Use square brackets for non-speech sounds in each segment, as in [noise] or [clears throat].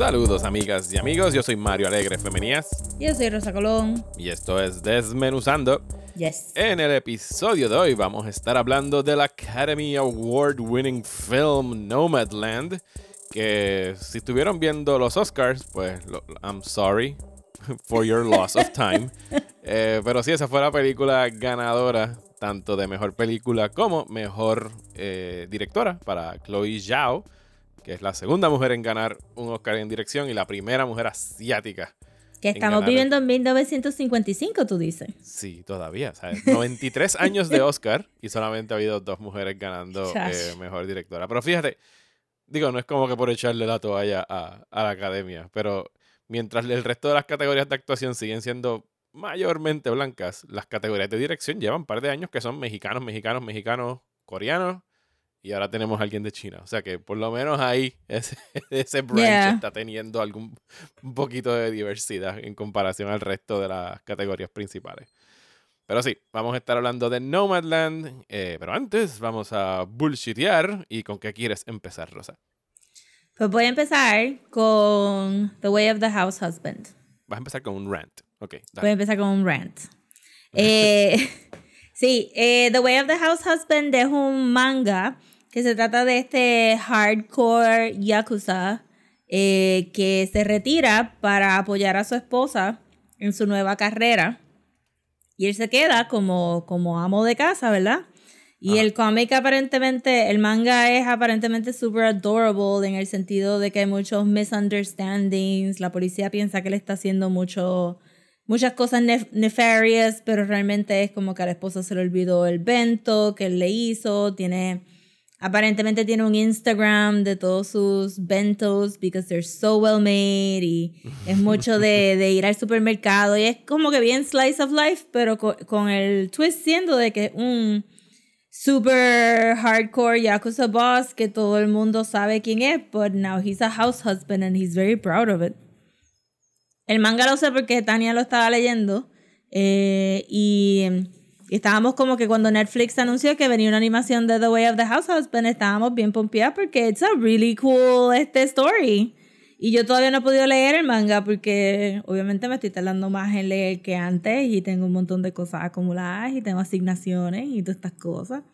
Saludos amigas y amigos, yo soy Mario Alegre Femenías Yo soy Rosa Colón. y esto es Desmenuzando. Yes. En el episodio de hoy vamos a estar hablando del Academy Award winning film Nomadland, que si estuvieron viendo los Oscars, pues lo- I'm sorry for your loss of time. [laughs] Eh, pero sí, esa fue la película ganadora tanto de mejor película como mejor eh, directora para Chloe Zhao, que es la segunda mujer en ganar un Oscar en dirección y la primera mujer asiática. Que estamos viviendo en 1955, tú dices. Sí, todavía. ¿sabes? 93 [laughs] años de Oscar y solamente ha habido dos mujeres ganando eh, mejor directora. Pero fíjate, digo, no es como que por echarle la toalla a, a la academia, pero mientras el resto de las categorías de actuación siguen siendo mayormente blancas, las categorías de dirección llevan un par de años que son mexicanos, mexicanos, mexicanos, coreanos. Y ahora tenemos a alguien de China. O sea que por lo menos ahí ese, [laughs] ese branch Yeah. está teniendo algún un poquito de diversidad en comparación al resto de las categorías principales. Pero sí, vamos a estar hablando de Nomadland. eh, pero antes vamos a bullshitear. ¿Y con qué quieres empezar, Rosa? Pues voy a empezar con The Way of the House Husband. Vas a empezar con un rant. Ok, Voy a empezar con un rant. [laughs] Eh, [laughs] sí, eh, The Way of the House Husband es un manga que se trata de este hardcore yakuza eh, que se retira para apoyar a su esposa en su nueva carrera. Y él se queda como, como amo de casa, ¿verdad? Y el cómic aparentemente, el manga es aparentemente super adorable en el sentido de que hay muchos misunderstandings, la policía piensa que él está haciendo mucho, muchas cosas nef- nefarious, pero realmente es como que a la esposa se le olvidó el bento que él le hizo, tiene, aparentemente tiene un Instagram de todos sus bentos because they're so well made y es mucho de, [laughs] de ir al supermercado y es como que bien slice of life, pero co- con el twist siendo de que es un super hardcore Yakuza boss que todo el mundo sabe quién es, but now he's a house husband and he's very proud of it. El manga lo sé porque Tania lo estaba leyendo eh, y, y estábamos como que cuando Netflix anunció que venía una animación de The Way of the House Husband, estábamos bien pompeados porque it's a really cool este story. Y yo todavía no he podido leer el manga porque obviamente me estoy tardando más en leer que antes y tengo un montón de cosas acumuladas y tengo asignaciones y todas estas cosas.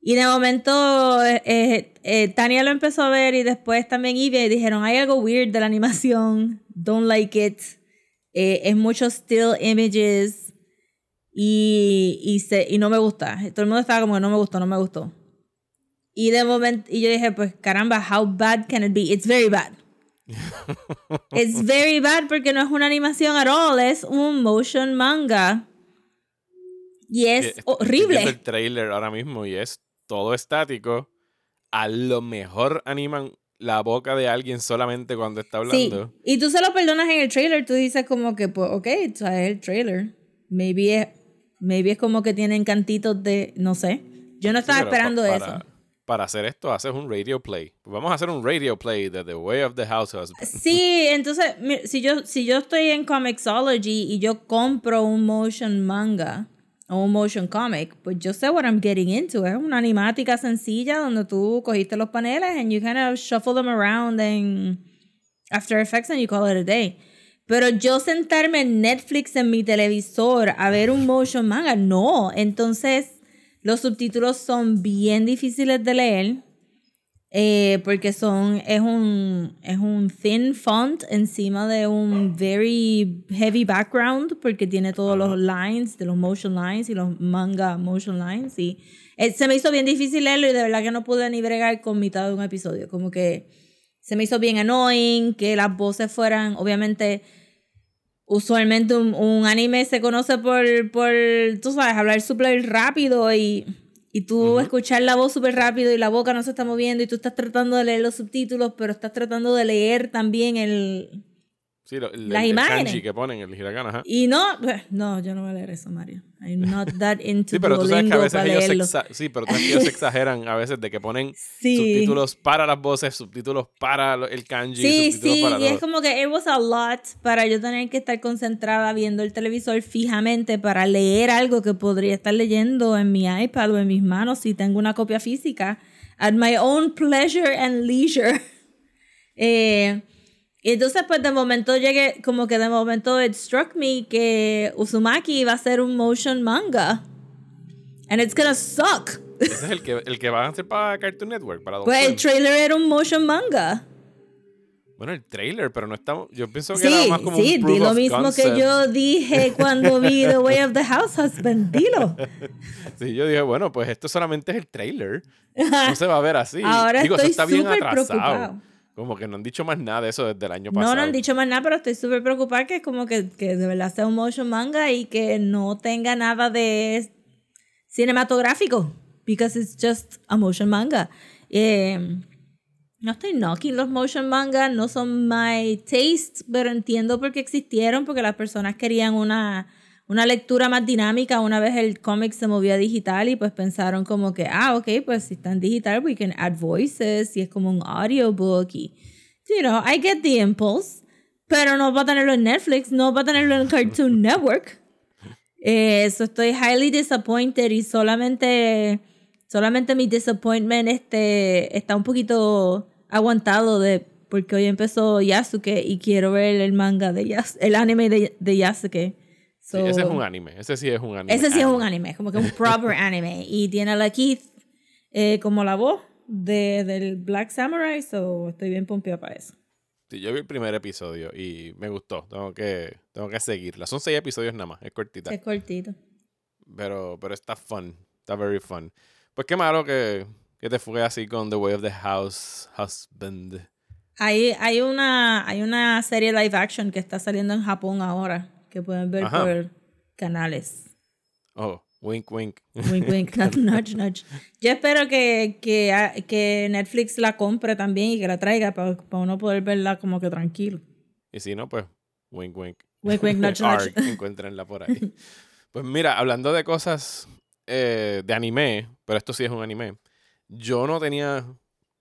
Y de momento eh, eh, eh, Tania lo empezó a ver y después también Ivy dijeron, hay algo weird de la animación, don't like it, eh, es mucho still images y, y, se, y no me gusta. Todo el mundo estaba como que no me gustó, no me gustó. Y de momento, y yo dije, pues caramba, how bad can it be? It's very bad. [laughs] It's very bad porque no es una animación at all, es un motion manga. Y es estoy horrible. viendo el trailer ahora mismo y es todo estático. A lo mejor animan la boca de alguien solamente cuando está Sí, hablando. y tú se lo perdonas en el trailer, tú dices como que, pues, ok, es el trailer. Maybe es, maybe es como que tienen cantitos de, no sé. Yo no estaba Sí, pero pa- esperando para, eso. Para hacer esto, haces un radio play. Vamos a hacer un radio play de The Way of the House Husband. Sí, entonces, si yo, si yo estoy en Comixology y yo compro un motion manga o un motion comic, pues yo sé what I'm getting into. Es una animática sencilla donde tú cogiste los paneles and you kind of shuffle them around en After Effects and you call it a day. Pero yo sentarme en Netflix en mi televisor a ver un motion manga, no. Entonces, los subtítulos son bien difíciles de leer. eh, porque son, es un, es un thin font encima de un very heavy background, porque tiene todos los lines, de los motion lines y los manga motion lines. Y eh, se me hizo bien difícil leerlo y de verdad que no pude ni bregar con mitad de un episodio. Como que se me hizo bien annoying, que las voces fueran, obviamente, usualmente un, un anime se conoce por, por, tú sabes, hablar súper rápido y, y tú escuchar la voz súper rápido y la boca no se está moviendo y tú estás tratando de leer los subtítulos, pero estás tratando de leer también el, Sí, lo- el, Las el- el imágenes. kanji que ponen, el hiragana, ajá. Y no, no, yo no voy a leer eso, Mario. I'm not that [laughs] into Sí, pero tú sabes que a veces ellos se, leerlo. sí, pero ellos se exageran a veces de que ponen [laughs] Sí. subtítulos para las voces, subtítulos para el kanji, Sí, subtítulos sí, para y es como que it was a lot para yo tener que estar concentrada viendo el televisor fijamente para leer algo que podría estar leyendo en mi iPad o en mis manos si tengo una copia física at my own pleasure and leisure. [laughs] Eh, y entonces pues de momento llegué, como que de momento it struck me que Uzumaki iba a ser un motion manga. And it's gonna suck. Ese es el que, el que van a hacer para Cartoon Network, para Pues el trailer era un motion manga. Bueno, el trailer, pero no estamos. Yo pienso que Sí, era más como sí, un proof di lo of mismo concept. que yo dije cuando vi [laughs] The Way of the House Husband. Dilo. [laughs] Sí, yo dije, bueno, pues esto solamente es el trailer. [laughs] No se va a ver así. Ahora Digo, eso estoy está bien súper atrasado. preocupado. Como que no han dicho más nada de eso desde el año pasado. No, no han dicho más nada, pero estoy súper preocupada que como que, que de verdad sea un motion manga y que no tenga nada de cinematográfico. Because it's just a motion manga. Eh, no estoy knocking los motion manga, no son my taste, pero entiendo por qué existieron, porque las personas querían una, una lectura más dinámica una vez el cómic se movía digital y pues pensaron como que, ah, ok, pues si está en digital, we can add voices y es como un audiobook y, you know, I get the impulse, pero no va a tenerlo en Netflix, no va a tenerlo en Cartoon [laughs] Network. Eh, so estoy highly disappointed y solamente, solamente mi disappointment este, está un poquito aguantado de porque hoy empezó Yasuke y quiero ver el manga de Yas el anime de, de Yasuke. Sí, ese es un anime. Ese sí es un anime. ese sí es un anime, como que un proper [laughs] anime. Y tiene a la Keith eh, como la voz de, del Black Samurai, so estoy bien pompeada para eso. Sí, yo vi el primer episodio y me gustó. Tengo que, tengo que seguirla. Son seis episodios nada más, es cortita. Es cortito. Pero, pero está fun. Está very fun. Pues qué malo que, que te fue así con The Way of the House Husband. Hay, hay, una, hay una serie live action que está saliendo en Japón ahora, que pueden ver Ajá. por canales. Oh, wink, wink. Wink, wink, [laughs] nudge, nudge. Yo espero que, que, ah, que Netflix la compre también y que la traiga para uno poder verla como que tranquilo. Y si no, pues, wink, wink. Wink, wink, nudge, [laughs] nudge. Encuéntrenla por ahí. [laughs] Pues mira, hablando de cosas eh, de anime, pero esto sí es un anime. Yo no tenía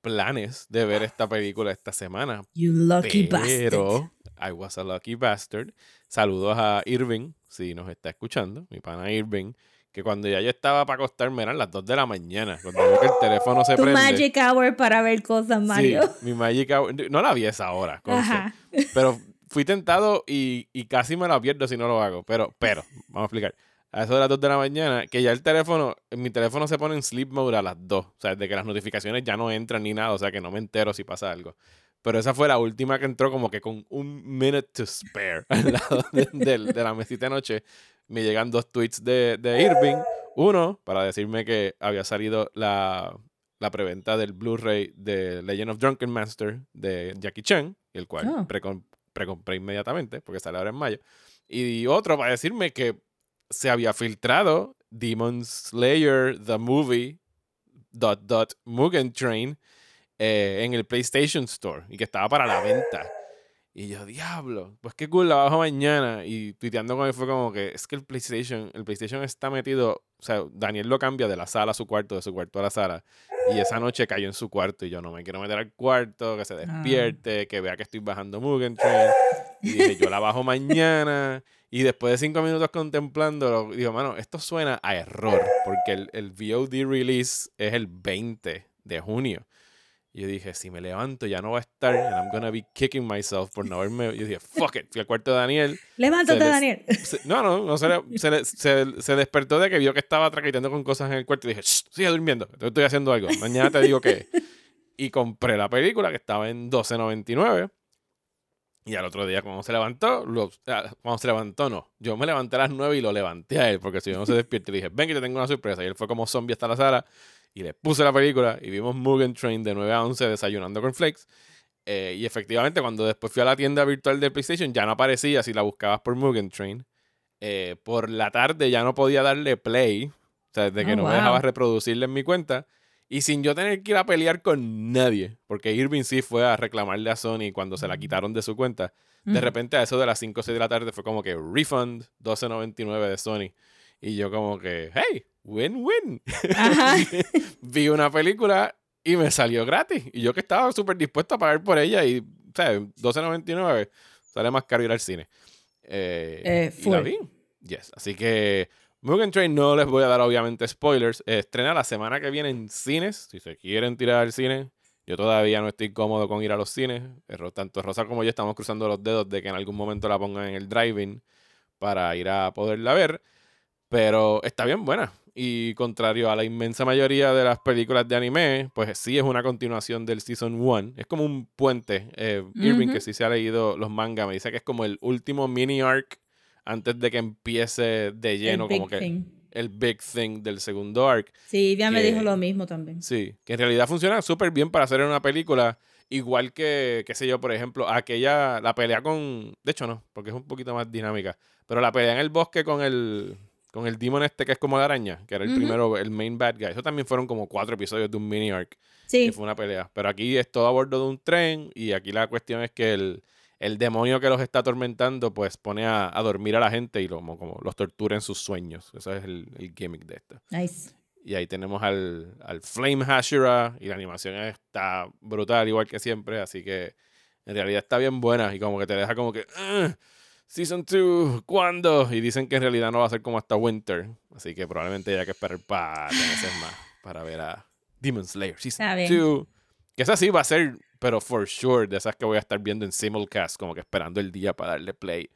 planes de ver esta película esta semana, You lucky bastard. pero I was a lucky bastard. Saludos a Irving, si nos está escuchando, mi pana Irving, que cuando ya yo estaba para acostarme eran las 2 de la mañana, cuando veo que el teléfono se Tu prende. magic hour para ver cosas, Mario. Sí, mi Magic Hour. No la vi esa hora. Ajá. Pero fui tentado y, y casi me la pierdo si no lo hago. Pero, pero, vamos a explicar. A eso de las 2 de la mañana, que ya el teléfono, mi teléfono se pone en sleep mode a las 2. O sea, de que las notificaciones ya no entran ni nada. O sea, que no me entero si pasa algo. Pero esa fue la última que entró como que con un minute to spare [laughs] al lado de, de- de la mesita de noche. Me llegan dos tweets de, de Irving. Uno, para decirme que había salido la, la preventa del Blu-ray de Legend of Drunken Master de Jackie Chan, el cual Oh. precom- precompré inmediatamente porque sale ahora en mayo. Y otro para decirme que se había filtrado Demon Slayer, The Movie, dot, dot, Mugen Train, eh, en el PlayStation Store y que estaba para la venta. Y yo, diablo, pues qué cool, la bajo mañana. Y tuiteando con él fue como que es que el PlayStation, el PlayStation está metido, o sea, Daniel lo cambia de la sala a su cuarto, de su cuarto a la sala. Y esa noche cayó en su cuarto y yo no me quiero meter al cuarto, que se despierte, que vea que estoy bajando Mugen Train. Y dije, yo la bajo mañana. Y después de cinco minutos contemplándolo, digo, mano, esto suena a error, porque el, el VOD release es el 20 de junio. Y yo dije, si me levanto ya no va a estar, and I'm gonna be kicking myself por no haberme. Yo dije, fuck it. Fui al cuarto de Daniel. Levántate, les- Daniel. Se- no, no, no se, le- se, le- se- se despertó de que vio que estaba traqueteando con cosas en el cuarto y dije, "Shh, sigue durmiendo, estoy estoy haciendo algo. Mañana te digo qué. Y compré la película que estaba en 12.99. Y al otro día, cuando se levantó, lo- cuando se levantó, no. Yo me levanté a las 9 y lo levanté a él, porque si yo no se despierta, le dije, ven que te tengo una sorpresa. Y él fue como zombie hasta la sala y le puse la película y vimos Mugen Train de 9 a 11 desayunando con Flakes. Eh, y efectivamente, cuando después fui a la tienda virtual de PlayStation, ya no aparecía si la buscabas por Mugen Train. Eh, por la tarde ya no podía darle play, o sea, de que Oh, no me dejaba reproducirle en mi cuenta. Y sin yo tener que ir a pelear con nadie, porque Irving sí fue a reclamarle a Sony cuando se la quitaron de su cuenta. De repente a eso de las 5 o 6 de la tarde fue como que refund 12.99 de Sony. Y yo como que, hey, win-win. [laughs] Vi una película y me salió gratis. Y yo que estaba súper dispuesto a pagar por ella y, ¿sabes? 12.99 sale más caro ir al cine. Eh, Eh, y la vi. Yes. Así que Mugen Train no les voy a dar obviamente spoilers. Eh, estrena la semana que viene en cines. Si se quieren tirar al cine. Yo todavía no estoy cómodo con ir a los cines. Eh, Tanto Rosa como yo estamos cruzando los dedos de que en algún momento la pongan en el driving para ir a poderla ver. Pero está bien buena. Y contrario a la inmensa mayoría de las películas de anime, pues sí es una continuación del Season 1. Es como un puente. Eh, Irving, que sí se ha leído los mangas, me dice que es como el último mini arc antes de que empiece de lleno, como que thing. el big thing del segundo arc. Sí, ya me dijo lo mismo también. Sí, que en realidad funciona súper bien para hacer una película. Igual que, qué sé yo, por ejemplo, aquella, la pelea con. De hecho, no, porque es un poquito más dinámica. Pero la pelea en el bosque con el. Con el demon este que es como la araña, que era el Ujú. primero, el main bad guy. Eso también fueron como cuatro episodios de un mini arc, Sí, que fue una pelea. Pero aquí es todo a bordo de un tren y aquí la cuestión es que el, el demonio que los está atormentando, pues pone a, a dormir a la gente y lo- como, como los tortura en sus sueños. Eso es el, el gimmick de esto. nice. Y ahí tenemos al, al Flame Hashira y la animación está brutal, igual que siempre. Así que en realidad está bien buena y como que te deja como que. "Ugh, Season 2, ¿cuándo? Y dicen que en realidad no va a ser como hasta Winter. Así que probablemente haya que esperar para meses más para ver a Demon Slayer Season Está bien. 2. Que esa sí va a ser, pero for sure, de esas que voy a estar viendo en simulcast, como que esperando el día para darle play.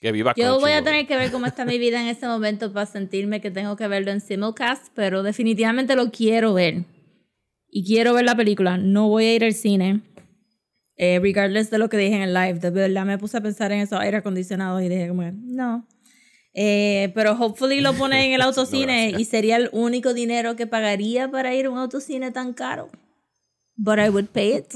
Que viva Yo voy a tener que ver cómo está mi vida en [laughs] este momento para sentirme que tengo que verlo en simulcast, pero definitivamente lo quiero ver. Y quiero ver la película. No voy a ir al cine. Eh, regardless de lo que dije en el live. De verdad me puse a pensar en esos aire acondicionados y dije como, que, no. Eh, pero hopefully lo ponen en el [laughs] autocine gracias. y sería el único dinero que pagaría para ir a un autocine tan caro. But I would pay it.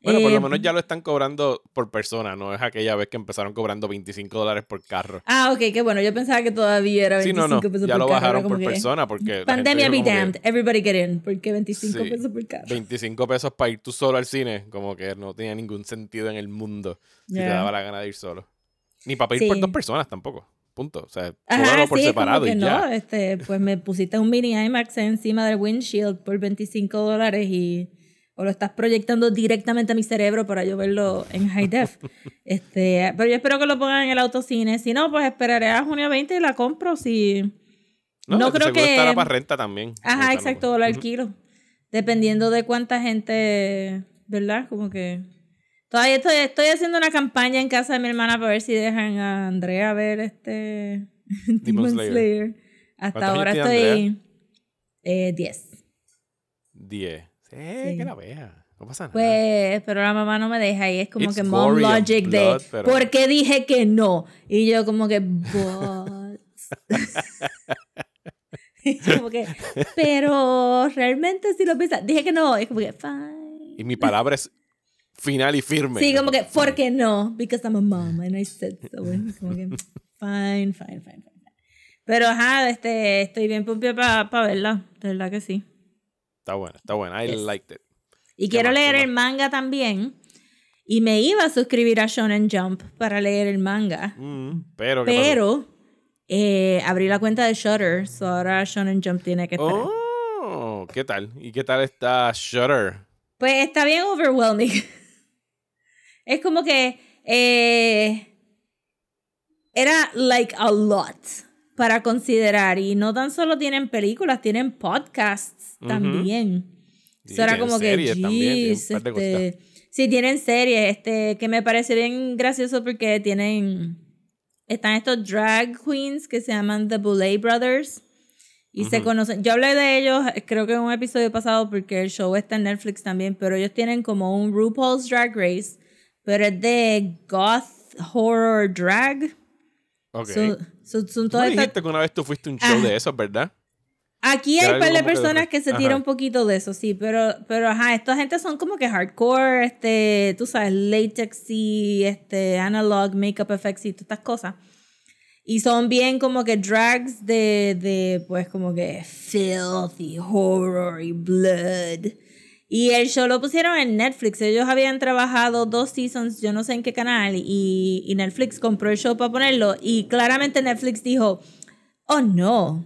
Bueno, por Eh, lo menos ya lo están cobrando por persona, no es aquella vez que empezaron cobrando 25 dólares por carro. Ah, ok, qué bueno. Yo pensaba que todavía era Sí, 25 no, no, pesos ya por lo carro, bajaron como por que, persona porque... Pandemia be como que damned. Everybody get in. Porque 25 Sí. pesos por carro. 25 pesos para ir tú solo al cine, como que no tenía ningún sentido en el mundo si te Yeah. daba la gana de ir solo. Ni para ir por Sí. dos personas tampoco, punto. O sea, Ajá, por sí, separado y no, ya. este, pues me pusiste un mini IMAX encima del windshield por 25 dólares y o lo estás proyectando directamente a mi cerebro para yo verlo en high def. [laughs] este, pero yo espero que lo pongan en el autocine. Si no, pues esperaré a junio 20 y la compro. Si no, de creo que estará para renta también. Ajá, exacto, no. lo alquilo. Dependiendo de cuánta gente, ¿verdad? Como que... Todavía estoy, estoy haciendo una campaña en casa de mi hermana para ver si dejan a Andrea ver este [laughs] Demon Slayer. Slayer. Hasta ¿Cuántos ahora estoy eh, 10. 10. Sí, que la vea. No pasa nada. Pues, pero la mamá no me deja y es como It's que mom logic blood, de pero- ¿por qué dije que no? Y yo como que but [laughs] Y yo como que pero realmente si lo piensas, dije que no, es como que fine. Y mi palabra es final y firme. Sí, como que, ¿por qué no? Because I'm a mom and I said so. Como que, fine, fine, fine, fine. Pero ajá, este, estoy bien pumpia para verla, de verdad que sí. Está buena, está buena. I Yes. liked it. Y ¿Qué quiero más, leer el manga también. Y me iba a suscribir a Shonen Jump para leer el manga. Mm, pero, ¿qué pasó? Pero eh, abrí la cuenta de Shutter, so ahora Shonen Jump tiene que esperar. Oh, ¿qué tal? ¿Y qué tal está Shutter? Pues está bien overwhelming. [laughs] es como que eh, era like a lot para considerar. Y no tan solo tienen películas, tienen podcasts. También. Sí, Eso era como que, también, de este, sí, tienen series, este, que me parece bien gracioso porque tienen, están estos drag queens que se llaman The Boulay Brothers y se conocen. Yo hablé de ellos, creo que en un episodio pasado porque el show está en Netflix también, pero ellos tienen como un RuPaul's Drag Race, pero es de goth horror drag. Ok. So- so- son Tú me dijiste que una vez tú fuiste a un show Ah. de esos, ¿verdad? Aquí Que hay un par de que personas re- que se tiran un poquito de eso, sí, pero, pero ajá, esta gente son como que hardcore, este, tú sabes, latex y este, analog, makeup effects y todas estas cosas. Y son bien como que drags de, de pues como que filth y horror y blood. Y el show lo pusieron en Netflix. Ellos habían trabajado dos seasons, yo no sé en qué canal, y, y Netflix compró el show para ponerlo. Y claramente Netflix dijo, oh no,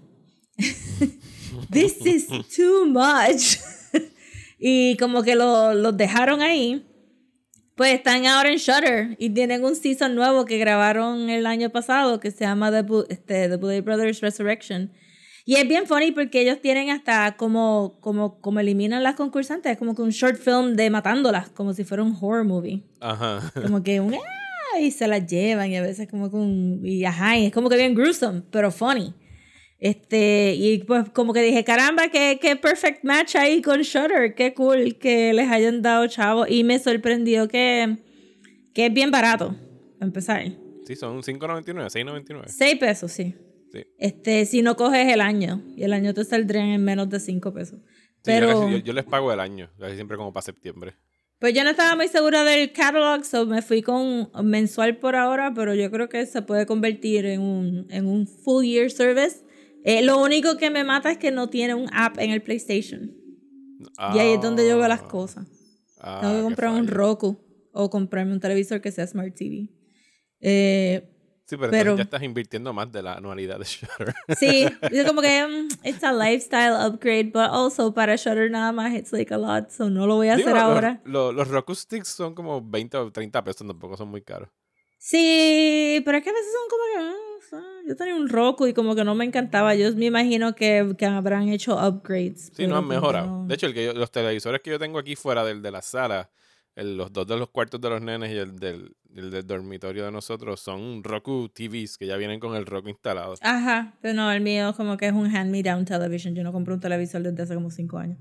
[laughs] this is too much. [laughs] y como que lo- los dejaron ahí. Pues están ahora en Shutter y tienen un season nuevo que grabaron el año pasado que se llama The, Bu- este, The Bullet Brothers Resurrection. Y es bien funny porque ellos tienen hasta como, como, como eliminan las concursantes, es como que un short film de matándolas, como si fuera un horror movie. Ajá. Como que un "Ah", y se las llevan y a veces como que un y ajá, y es como que bien gruesome, pero funny. Este, y pues como que dije, caramba, qué, qué perfect match ahí con Shutter, qué cool que les hayan dado chavo. Y me sorprendió que, que es bien barato, para empezar. Sí, son 5.99, 6.99. 6 pesos, sí. Sí. Este, si no coges el año, y el año te saldrían en menos de 5 pesos. Sí, yo Pero, casi- yo, yo les pago el año, casi siempre como para septiembre. pues yo no estaba muy segura del catalog, so me fui con mensual por ahora, pero yo creo que se puede convertir en un, en un full year service. Eh, lo único que me mata es que no tiene un app en el PlayStation. Y ahí es donde yo veo las cosas. Ah, Tengo que comprar un. Roku o comprarme un televisor que sea Smart TV. Eh, Sí, pero, ya estás invirtiendo más de la anualidad de Shutter. sí, [laughs] es como que mm, it's a lifestyle upgrade, but also para Shutter nada más it's like a lot, so no lo voy a Digo, hacer los- ahora. Los, los Roku Sticks son como 20 o 30 pesos, tampoco son muy caros. Sí, pero es que a veces son como que. Ah, yo tenía un Roku y como que no me encantaba. Yo me imagino que, que habrán hecho upgrades. Sí, no han que mejorado. no. De hecho, el que yo- los televisores que yo tengo aquí fuera del de la sala, el- los dos de los cuartos de los nenes y el del, el del dormitorio de nosotros, son Roku TVs que ya vienen con el Roku instalado. Ajá, pero no, el mío como que es un hand-me-down television. Yo no compré un televisor desde hace como cinco años.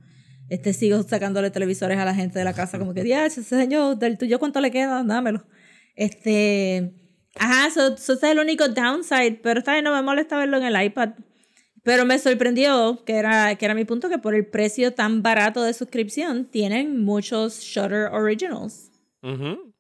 Este sigo sacándole televisores a la gente de la casa, como que, ya, ese señor, del tuyo cuánto le queda, dámelo. Este, ajá, eso so, es el único downside, pero esta vez no me molesta verlo en el iPad. Pero me sorprendió, que era, que era mi punto, que por el precio tan barato de suscripción, tienen muchos Shutter Originals. Ujú.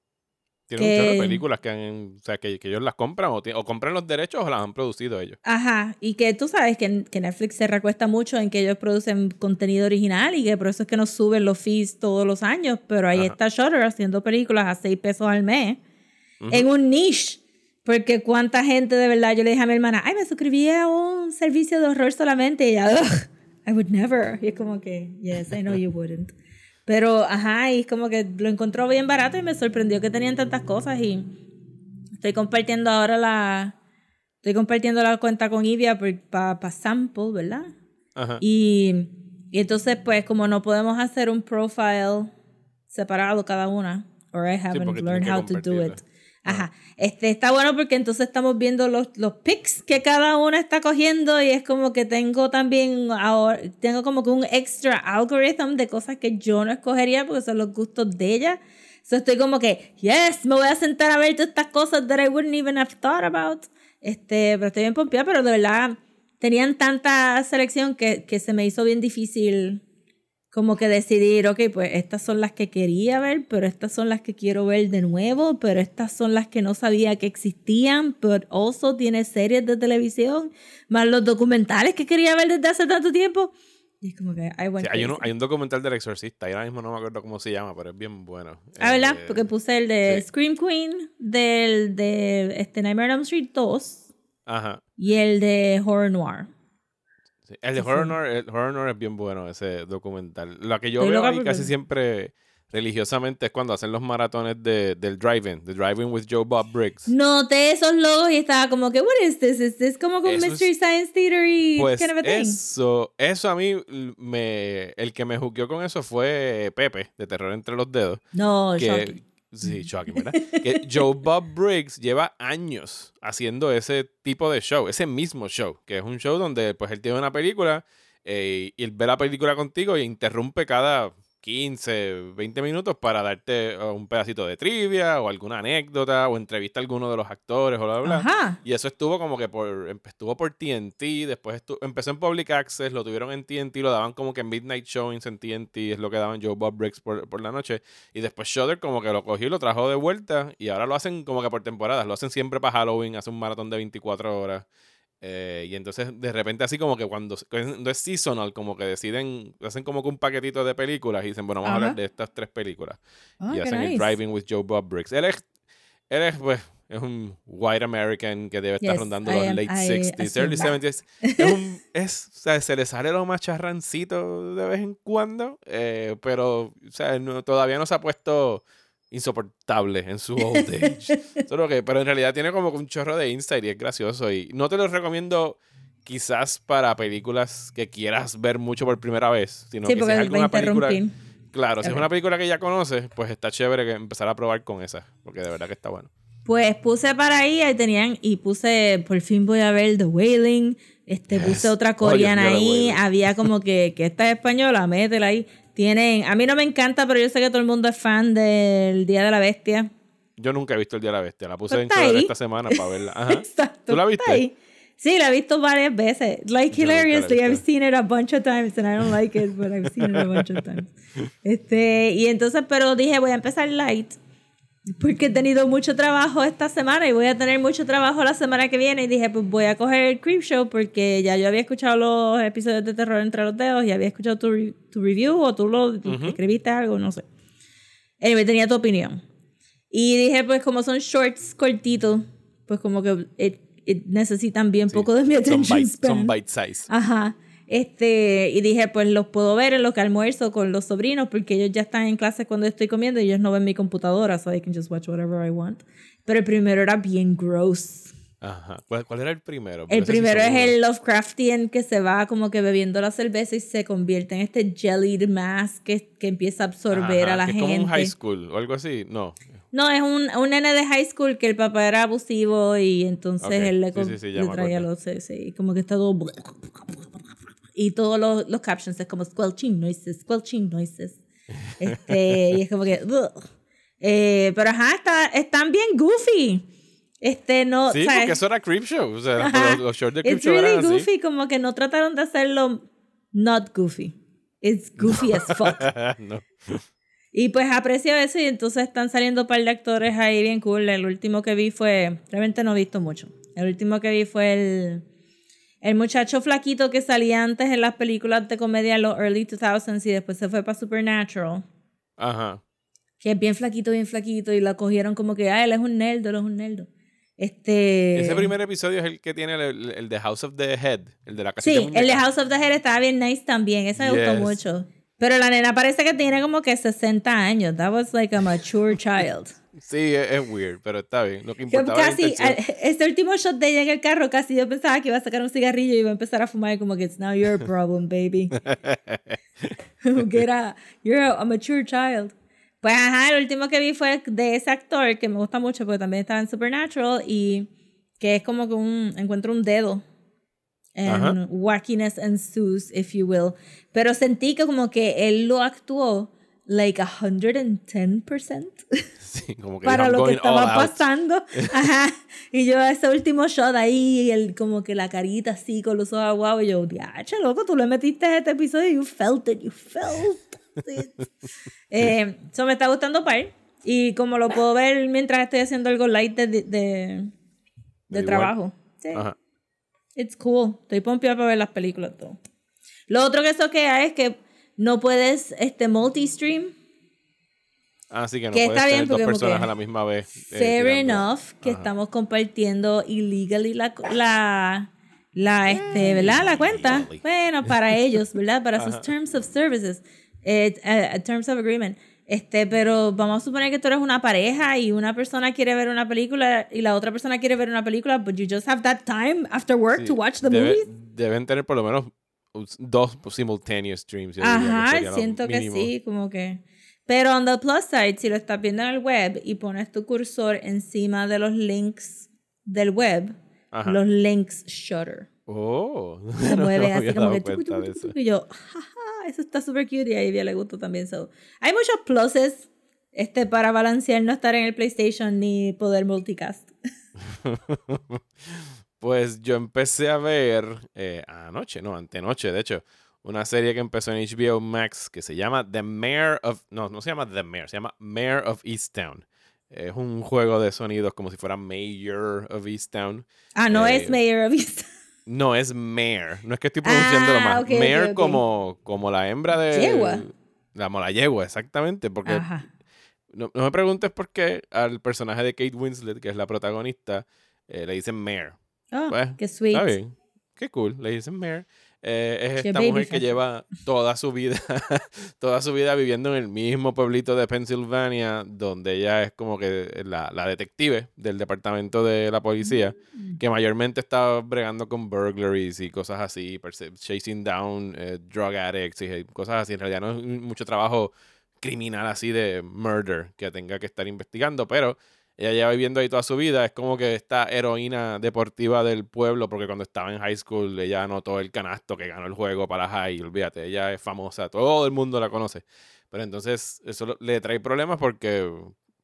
Tienen Que- muchas películas que, han, o sea, que, que ellos las compran o, o compran los derechos o las han producido ellos. Ajá, y que tú sabes que, que Netflix se recuesta mucho en que ellos producen contenido original y que por eso es que nos suben los fees todos los años, pero ahí Ajá. está Shutter haciendo películas a 6 pesos al mes en un niche. Porque cuánta gente de verdad, yo le dije a mi hermana, ay, me suscribí a un servicio de horror solamente y ella, "Ugh, I would never. Y es como que, yes, I know you wouldn't. Pero, ajá, y es como que lo encontró bien barato y me sorprendió que tenían tantas cosas y estoy compartiendo ahora la, estoy compartiendo la cuenta con Ivia para sample, ¿verdad? Ajá. Y, y entonces, pues, como no podemos hacer un profile separado cada una, or I haven't porque learned how to do it. Ajá. Este está bueno porque entonces estamos viendo los, los pics que cada una está cogiendo y es como que tengo también ahora, tengo como que un extra algorithm de cosas que yo no escogería porque son los gustos de ella. So estoy como que, yes, me voy a sentar a ver todas estas cosas that I wouldn't even have thought about. Este, pero estoy bien pompeada, pero de verdad tenían tanta selección que, que se me hizo bien difícil como que decidir, ok, pues estas son las que quería ver, pero estas son las que quiero ver de nuevo, pero estas son las que no sabía que existían, pero also tiene series de televisión, más los documentales que quería ver desde hace tanto tiempo. Y es como que, I went Sí, hay, uno- hay un documental del exorcista, y ahora mismo no me acuerdo cómo se llama, pero es bien bueno. Ah, ¿verdad? Eh, Porque puse el de sí. Scream Queen, del de este Nightmare on Elm Street 2 Ajá. y el de Horror Noir. Sí, El de Horror el Horror es bien bueno, ese documental. Lo que yo Estoy veo ahí casi siempre religiosamente es cuando hacen los maratones de, del Drive-In, The Drive-In with Joe Bob Briggs. Noté esos logos y estaba como que, what is this? Is this como con es- Mystery Science Theater y Pues kind of a thing? eso, eso a mí me, el que me juzgó con eso fue Pepe, de Terror entre los dedos. No, que, shocking. Sí, shocking, ¿verdad? [laughs] que Joe Bob Briggs lleva años haciendo ese tipo de show, ese mismo show, que es un show donde pues él tiene una película eh, y él ve la película contigo e interrumpe cada 15, 20 minutos para darte uh, un pedacito de trivia o alguna anécdota o entrevista a alguno de los actores o bla, bla, bla. Y eso estuvo como que por, estuvo por TNT, después estu- empezó en Public Access, lo tuvieron en TNT, lo daban como que en Midnight Showings en TNT, es lo que daban Joe Bob Briggs por, por la noche. Y después Shudder como que lo cogió y lo trajo de vuelta y ahora lo hacen como que por temporadas, lo hacen siempre para Halloween, hace un maratón de 24 horas. Eh, y entonces, de repente, así como que cuando, cuando es seasonal, como que deciden, hacen como que un paquetito de películas y dicen, bueno, vamos a hablar de estas tres películas. Ah, y hacen el. Driving with Joe Bob Briggs. Él es, él es, pues, es un white American que debe estar Yes, rondando I los am- late I 60s, assume early that. 70s. [laughs] Es un, es, o sea, se le sale lo macharrancito de vez en cuando, eh, pero, o sea, no- todavía no se ha puesto insoportable en su [laughs] old age. Solo que, pero en realidad tiene como un chorro de insight y es gracioso. Y no te lo recomiendo quizás para películas que quieras ver mucho por primera vez, sino Sí, que si porque es alguna película... Claro, si es una película que ya conoces, pues está chévere que empezar a probar con esa, porque de verdad que está bueno. Pues puse para ahí, ahí tenían, y puse, por fin voy a ver The Wailing, este, Yes. puse otra Oh, coreana ahí, había como que, que esta es española, métela ahí. Tienen, a mí no me encanta, pero yo sé que todo el mundo es fan del Día de la Bestia. Yo nunca he visto El Día de la Bestia, la puse Pues en esta semana para verla. Ajá. [laughs] Exacto. ¿Tú la viste? Sí, la he visto varias veces. Like Yo hilariously, I've seen it a bunch of times and I don't like it, but I've seen it a bunch of times. [laughs] Este, y entonces, pero dije, voy a empezar light. Porque he tenido mucho trabajo esta semana y voy a tener mucho trabajo la semana que viene. Y dije, pues voy a coger el Creep Show porque ya yo había escuchado los episodios de terror entre los dedos y había escuchado tu, re- tu review o tú lo escribiste algo, no sé. Anyway, tenía tu opinión. Y dije, pues como son shorts cortitos, pues como que it- it necesitan bien poco de mi Son attention bite, son bite size. Ajá. Este, y dije, pues los puedo ver en lo que almuerzo con los sobrinos, porque ellos ya están en clase cuando estoy comiendo y ellos no ven mi computadora, so I can just watch whatever I want. Pero el primero era bien gross. Ajá. ¿Cuál, cuál era el primero? Porque El sí primero es el Lovecraftian que se va como que bebiendo la cerveza y se convierte en este jellied mass que, que empieza a absorber Ajá, a la que gente. Es como un high school o algo así. No. No, es un, un nene de high school que el papá era abusivo y entonces él le, sí, sí, le traía los... como que está todo... Y todos los, los captions es como squelching noises, squelching noises. Este, y es como que... Eh, pero ajá, está, están bien goofy. Este, no... Sí, ¿sabes? porque eso era Creep Show. O sea, Ajá. los, shorts de Creep It's Show really eran así. goofy, como que no trataron de hacerlo not goofy. It's goofy as fuck. [laughs] no. Y pues aprecio eso y entonces están saliendo un par de actores ahí bien cool. El último que vi fue, realmente no he visto mucho. El último que vi fue el, el muchacho flaquito que salía antes en las películas de comedia en los early 2000s y después se fue para Supernatural. Ajá. Que es bien flaquito, bien flaquito y la cogieron como que, ah, él es un nerd, él es un nerd. Este... Ese primer episodio es el que tiene el, el- el de House of the Head, el de la casita Sí, el de House of the Head estaba bien nice también. Ese me gustó mucho. Pero la nena parece que tiene como que 60 años. That was like a mature child. Sí, es, es weird, pero está bien. Lo que Que importaba era la casi, al- este último shot de ella en el carro, casi yo pensaba que iba a sacar un cigarrillo y iba a empezar a fumar como que it's now your [laughs] problem, baby. [laughs] Get a, you're a, a mature child. Pues ajá, el último que vi fue de ese actor que me gusta mucho porque también estaba en Supernatural y que es como que un, encuentro un dedo. And wackiness ensues, if you will. Pero sentí que como que él lo actuó like 110%. [laughs] Sí, como que para lo que estaba pasando. [laughs] Ajá. Y yo ese último shot ahí, y el, como que la carita así con los ojos aguados, y yo, diache, loco, tú le metiste a este episodio, you felt it, you felt it. [laughs] eh, me está gustando par. Y como lo puedo ver mientras estoy haciendo algo light de, de, de, de trabajo. Sí. Ajá. It's cool. Estoy pompeada para ver las películas todo. Lo otro que eso que hay es que no puedes este multi-stream. Así que no Que puedes está bien tener dos porque como personas que a la misma vez. eh, Fair tirando. enough que Ajá. estamos compartiendo illegally la, la, la, este, ¿verdad? La cuenta. Illegally. Bueno, para [laughs] ellos, ¿verdad? Para sus Ajá. terms of services, eh, eh, terms of agreement. Este, pero vamos a suponer que tú eres una pareja y una persona quiere ver una película y la otra persona quiere ver una película, but you just have that time after work Sí, to watch the debe- movies. Deben tener por lo menos dos simultaneous streams. que Ajá, siento que sí, como que. Pero on the plus side, si lo estás viendo en el web y pones tu cursor encima de los links del web, Ajá. los links shutter. Oh, [laughs] Se no me mueven así como que. tucu, tucu, de tucu, eso. Y yo, jaja, eso está super cute y a Ivy le gustó también. So. Hay muchos pluses este, para balancear no estar en el PlayStation ni poder multicast. [laughs] Pues yo empecé a ver eh, anoche, no, antenoche, de hecho, una serie que empezó en HBO Max que se llama The Mayor of. No, no se llama The Mayor, se llama Mayor of Easttown. Es un juego de sonidos como si fuera Mayor of Easttown. Ah, no Eh, es Mayor of East. No, es mare. No es que estoy pronunciándolo Ah, mal. ok. Como, como la hembra de. Yegua. La, como la yegua, exactamente. Porque Ajá. no, no me preguntes por qué al personaje de Kate Winslet, que es la protagonista, eh, le dicen mare. Oh, Pues, qué sweet. Está bien. Qué cool. Le dicen Mare. Eh, es Qué esta mujer que lleva toda su vida, [laughs] toda su vida viviendo en el mismo pueblito de Pensilvania, donde ella es como que la, la detective del departamento de la policía, Mm. que mayormente está bregando con burglaries y cosas así, chasing down eh, drug addicts y cosas así. En realidad no es mucho trabajo criminal así de murder que tenga que estar investigando, pero ella lleva viviendo ahí toda su vida. Es como que esta heroína deportiva del pueblo, porque cuando estaba en high school ella anotó el canasto que ganó el juego para high. Olvídate, ella es famosa, todo el mundo la conoce. Pero entonces eso le trae problemas porque,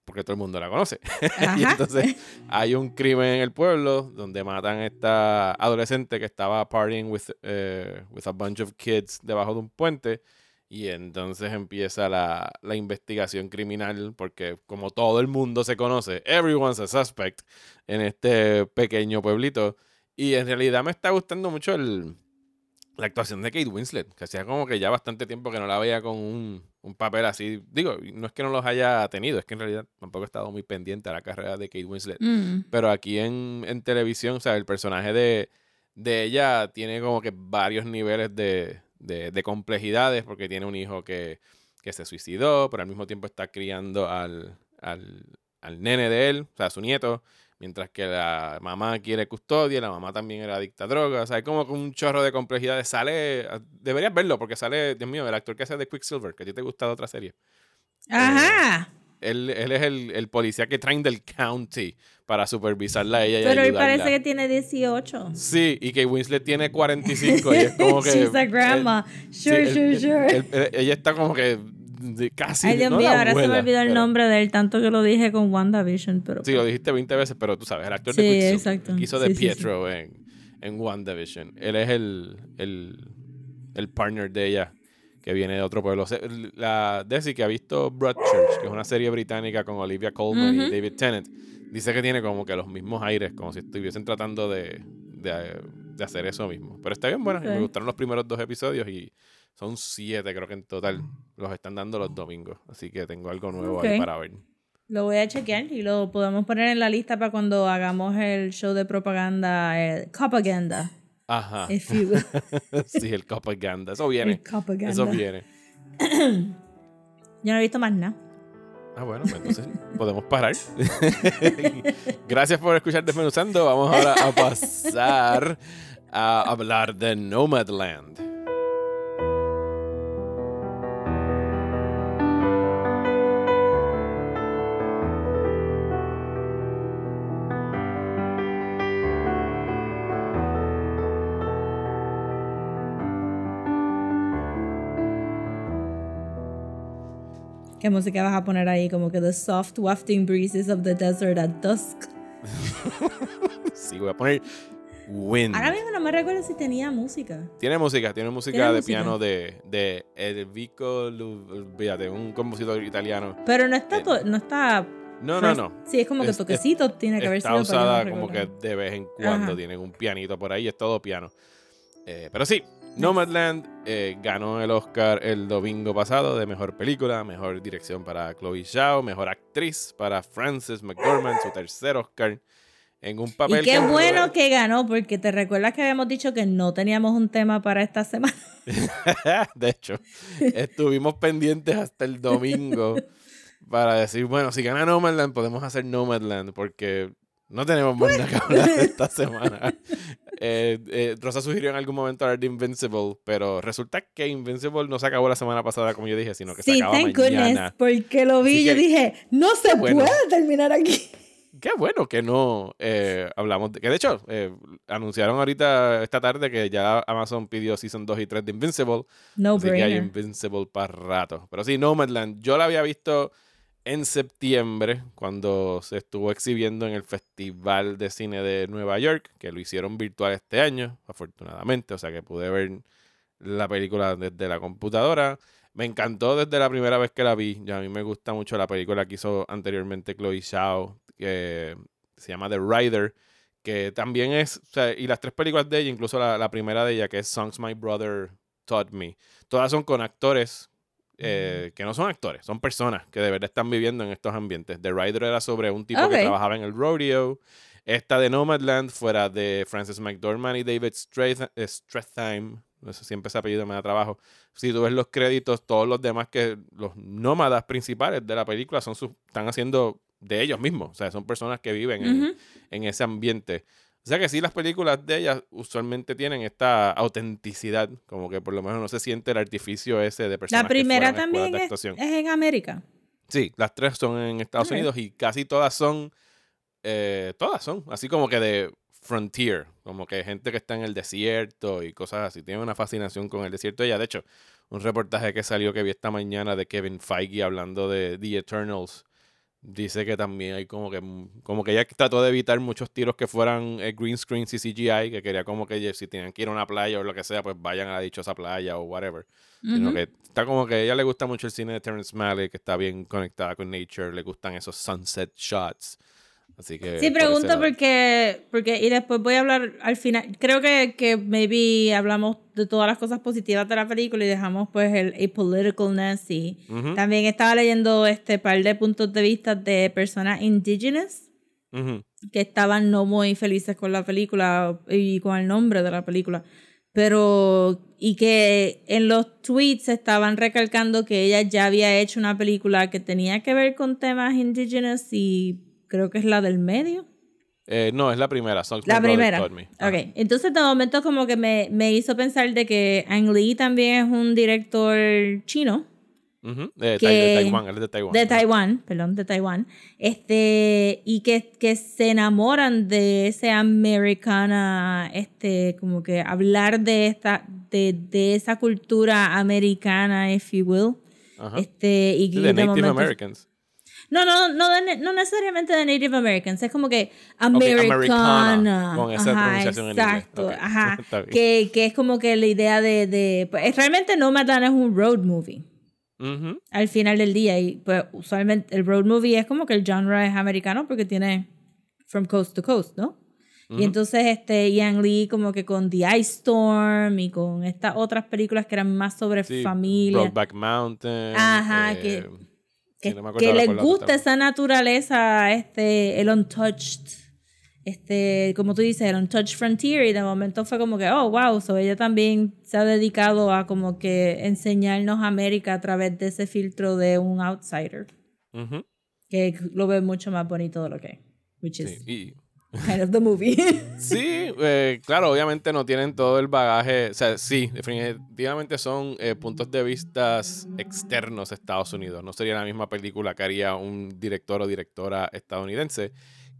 porque todo el mundo la conoce. [laughs] y entonces hay un crimen en el pueblo donde matan a esta adolescente que estaba partying with, eh, with a bunch of kids debajo de un puente. Y entonces empieza la, la investigación criminal, porque como todo el mundo se conoce, everyone's a suspect en este pequeño pueblito. Y en realidad me está gustando mucho el, la actuación de Kate Winslet, que hacía como que ya bastante tiempo que no la veía con un, un papel así. Digo, no es que no los haya tenido, es que en realidad tampoco he estado muy pendiente a la carrera de Kate Winslet. Mm. Pero aquí en, en televisión, o sea, el personaje de, de ella tiene como que varios niveles de, de, de complejidades, porque tiene un hijo que, que se suicidó, pero al mismo tiempo está criando al, al, al nene de él, o sea, a su nieto, mientras que la mamá quiere custodia, la mamá también era adicta a drogas, o sea, hay como un chorro de complejidades. Sale, deberías verlo, porque sale, Dios mío, el actor que hace de Quicksilver, que a ti te gusta de otra serie. Ajá. Él, él es el, el policía que traen del county para supervisarla a ella y Pero él ayudarla. parece que tiene 18. Sí, y que Winslet tiene 45 y es [laughs] como que... She's a grandma. él- Sure, sí, sure, él- sure. él- él- ella está como que casi... Ay, Dios no mío, ahora se me olvidó el pero- nombre de él, tanto que lo dije con WandaVision, pero... Sí, lo dijiste 20 veces, pero tú sabes, el actor Sí, de exacto. que hizo de Sí, sí, sí. Pietro en, en WandaVision. Él es el, el, el partner de ella, que viene de otro pueblo. La Desi, que ha visto Broadchurch, que es una serie británica con Olivia Colman y. David Tennant, dice que tiene como que los mismos aires, como si estuviesen tratando de, de, de hacer eso mismo. Pero está bien bueno, me gustaron los primeros dos episodios y son siete, creo que en total. Los están dando los domingos, así que tengo algo nuevo ahí para ver. Lo voy a chequear y lo podemos poner en la lista para cuando hagamos el show de propaganda, el Copaganda, Ajá. [laughs] sí, el propaganda. Eso viene. El Copaganda. Eso viene. [clears throat] Yo no he visto más nada. Ah, bueno, pues entonces podemos parar. [laughs] Gracias por escuchar Desmenuzando. Vamos ahora a pasar a hablar de Nomadland. ¿Qué música vas a poner ahí? Como que the soft wafting breezes of the desert at dusk. [laughs] Sí, voy a poner Wind. Ahora mismo no me recuerdo si tenía música. Tiene música, tiene música ¿Tiene de música? piano de, de Enrico, Lu- fíjate, un compositor italiano. Pero no está, Eh, no está No, no, first- no. Sí, es como que Es- toquecito tiene que haber Está sido. pero yo no usada como que de vez en cuando Ajá. tienen un pianito por ahí, es todo piano. Eh, pero sí, Nomadland eh, ganó el Oscar el domingo pasado de mejor película, mejor dirección para Chloe Zhao, mejor actriz para Frances McDormand, su tercer Oscar en un papel. Y qué que- bueno que ganó, porque te recuerdas que habíamos dicho que no teníamos un tema para esta semana. [laughs] de hecho, estuvimos pendientes hasta el domingo para decir, bueno, si gana Nomadland, podemos hacer Nomadland, porque no tenemos más nada que hablar esta semana. Eh, eh, Rosa sugirió en algún momento hablar de Invincible, pero resulta que Invincible no se acabó la semana pasada, como yo dije, sino que se Sí, acaba thank mañana. goodness, porque lo vi y yo dije, no se bueno. puede terminar aquí. Qué bueno que no eh, hablamos de... Que de hecho, eh, anunciaron ahorita esta tarde que ya Amazon pidió Season 2 y 3 de Invincible. No Así que hay brainer. Invincible para rato. Pero sí, Nomadland, yo la había visto en septiembre, cuando se estuvo exhibiendo en el Festival de Cine de Nueva York, que lo hicieron virtual este año, afortunadamente. O sea que pude ver la película desde la computadora. Me encantó desde la primera vez que la vi. Ya a mí me gusta mucho la película que hizo anteriormente Chloe Zhao, que se llama The Rider, que también es, y las tres películas de ella, incluso la, la primera de ella, que es Songs My Brother Taught Me, todas son con actores eh, que no son actores, son personas que de verdad están viviendo en estos ambientes. The Rider era sobre un tipo Ok. que trabajaba en el rodeo. Esta de Nomadland fuera de Francis McDormand y David Strath- Stratham. No sé, siempre ese apellido me da trabajo. Si tú ves los créditos, todos los demás que los nómadas principales de la película son sus, están haciendo de ellos mismos. O sea, son personas que viven en, Ujú. en ese ambiente. O sea que sí, las películas de ellas usualmente tienen esta autenticidad, como que por lo menos no se siente el artificio ese de personas La primera que también de es, es en América. Sí, las tres son en Estados. Unidos y casi todas son, eh, todas son, así como que de frontier, como que gente que está en el desierto y cosas así. Tienen una fascinación con el desierto. Ella, de hecho, un reportaje que salió que vi esta mañana de Kevin Feige hablando de The Eternals. Dice que también hay como que como que ella trató de evitar muchos tiros que fueran eh, green screens y CGI, que quería como que si tenían que ir a una playa o lo que sea, pues vayan a la dichosa playa o whatever. Sino Ujú. que está como que a ella le gusta mucho el cine de Terrence Malick, que está bien conectada con nature, le gustan esos sunset shots. Así que. Sí, por pregunto lado. porque, porque, y después voy a hablar al final, creo que, que maybe hablamos de todas las cosas positivas de la película y dejamos pues el apoliticalness y Ujú, también estaba leyendo este par de puntos de vista de personas indígenas ujú. que estaban no muy felices con la película y con el nombre de la película. Pero, y que en los tweets estaban recalcando que ella ya había hecho una película que tenía que ver con temas indígenas y creo que es la del medio. Eh, no, es la primera. Songs La primera. Me. Ok, entonces de momento como que me, me hizo pensar de que Ang Lee también es un director chino de, que- de Taiwán, él es de Taiwán. de. Taiwán, perdón, de Taiwán, este, y que, que se enamoran de ese americana, este, como que hablar de esta, de, de esa cultura americana, if you will, Ajá. este, y de de Native Americans. No, no, no, de no necesariamente de Native Americans, es como que americana, americana. con esa ajá, pronunciación en inglés. exacto, Ok, [laughs] ajá. está bien. Que, que es como que la idea de, de pues, realmente Nomadland es un road movie Ujú, al final del día. Y pues usualmente el road movie es como que el genre es americano porque tiene from coast to coast, ¿no? ujú. Y entonces este Yang Lee como que con The Ice Storm y con estas otras películas que eran más sobre Sí, familia. Brokeback Mountain. Ajá, eh, que- sí, que, no me acuerdo que les gusta esa naturaleza, este, el untouched, este, como tú dices, el untouched frontier, y de momento fue como que, oh, wow, so ella también se ha dedicado a como que enseñarnos América a través de ese filtro de un outsider, Ujú, que lo ve mucho más bonito de lo que, which is sí, y- kind of the movie. [laughs] Sí, eh, claro, obviamente no tienen todo el bagaje. O sea, sí, definitivamente son eh, puntos de vista externos a Estados Unidos. No sería la misma película que haría un director o directora estadounidense.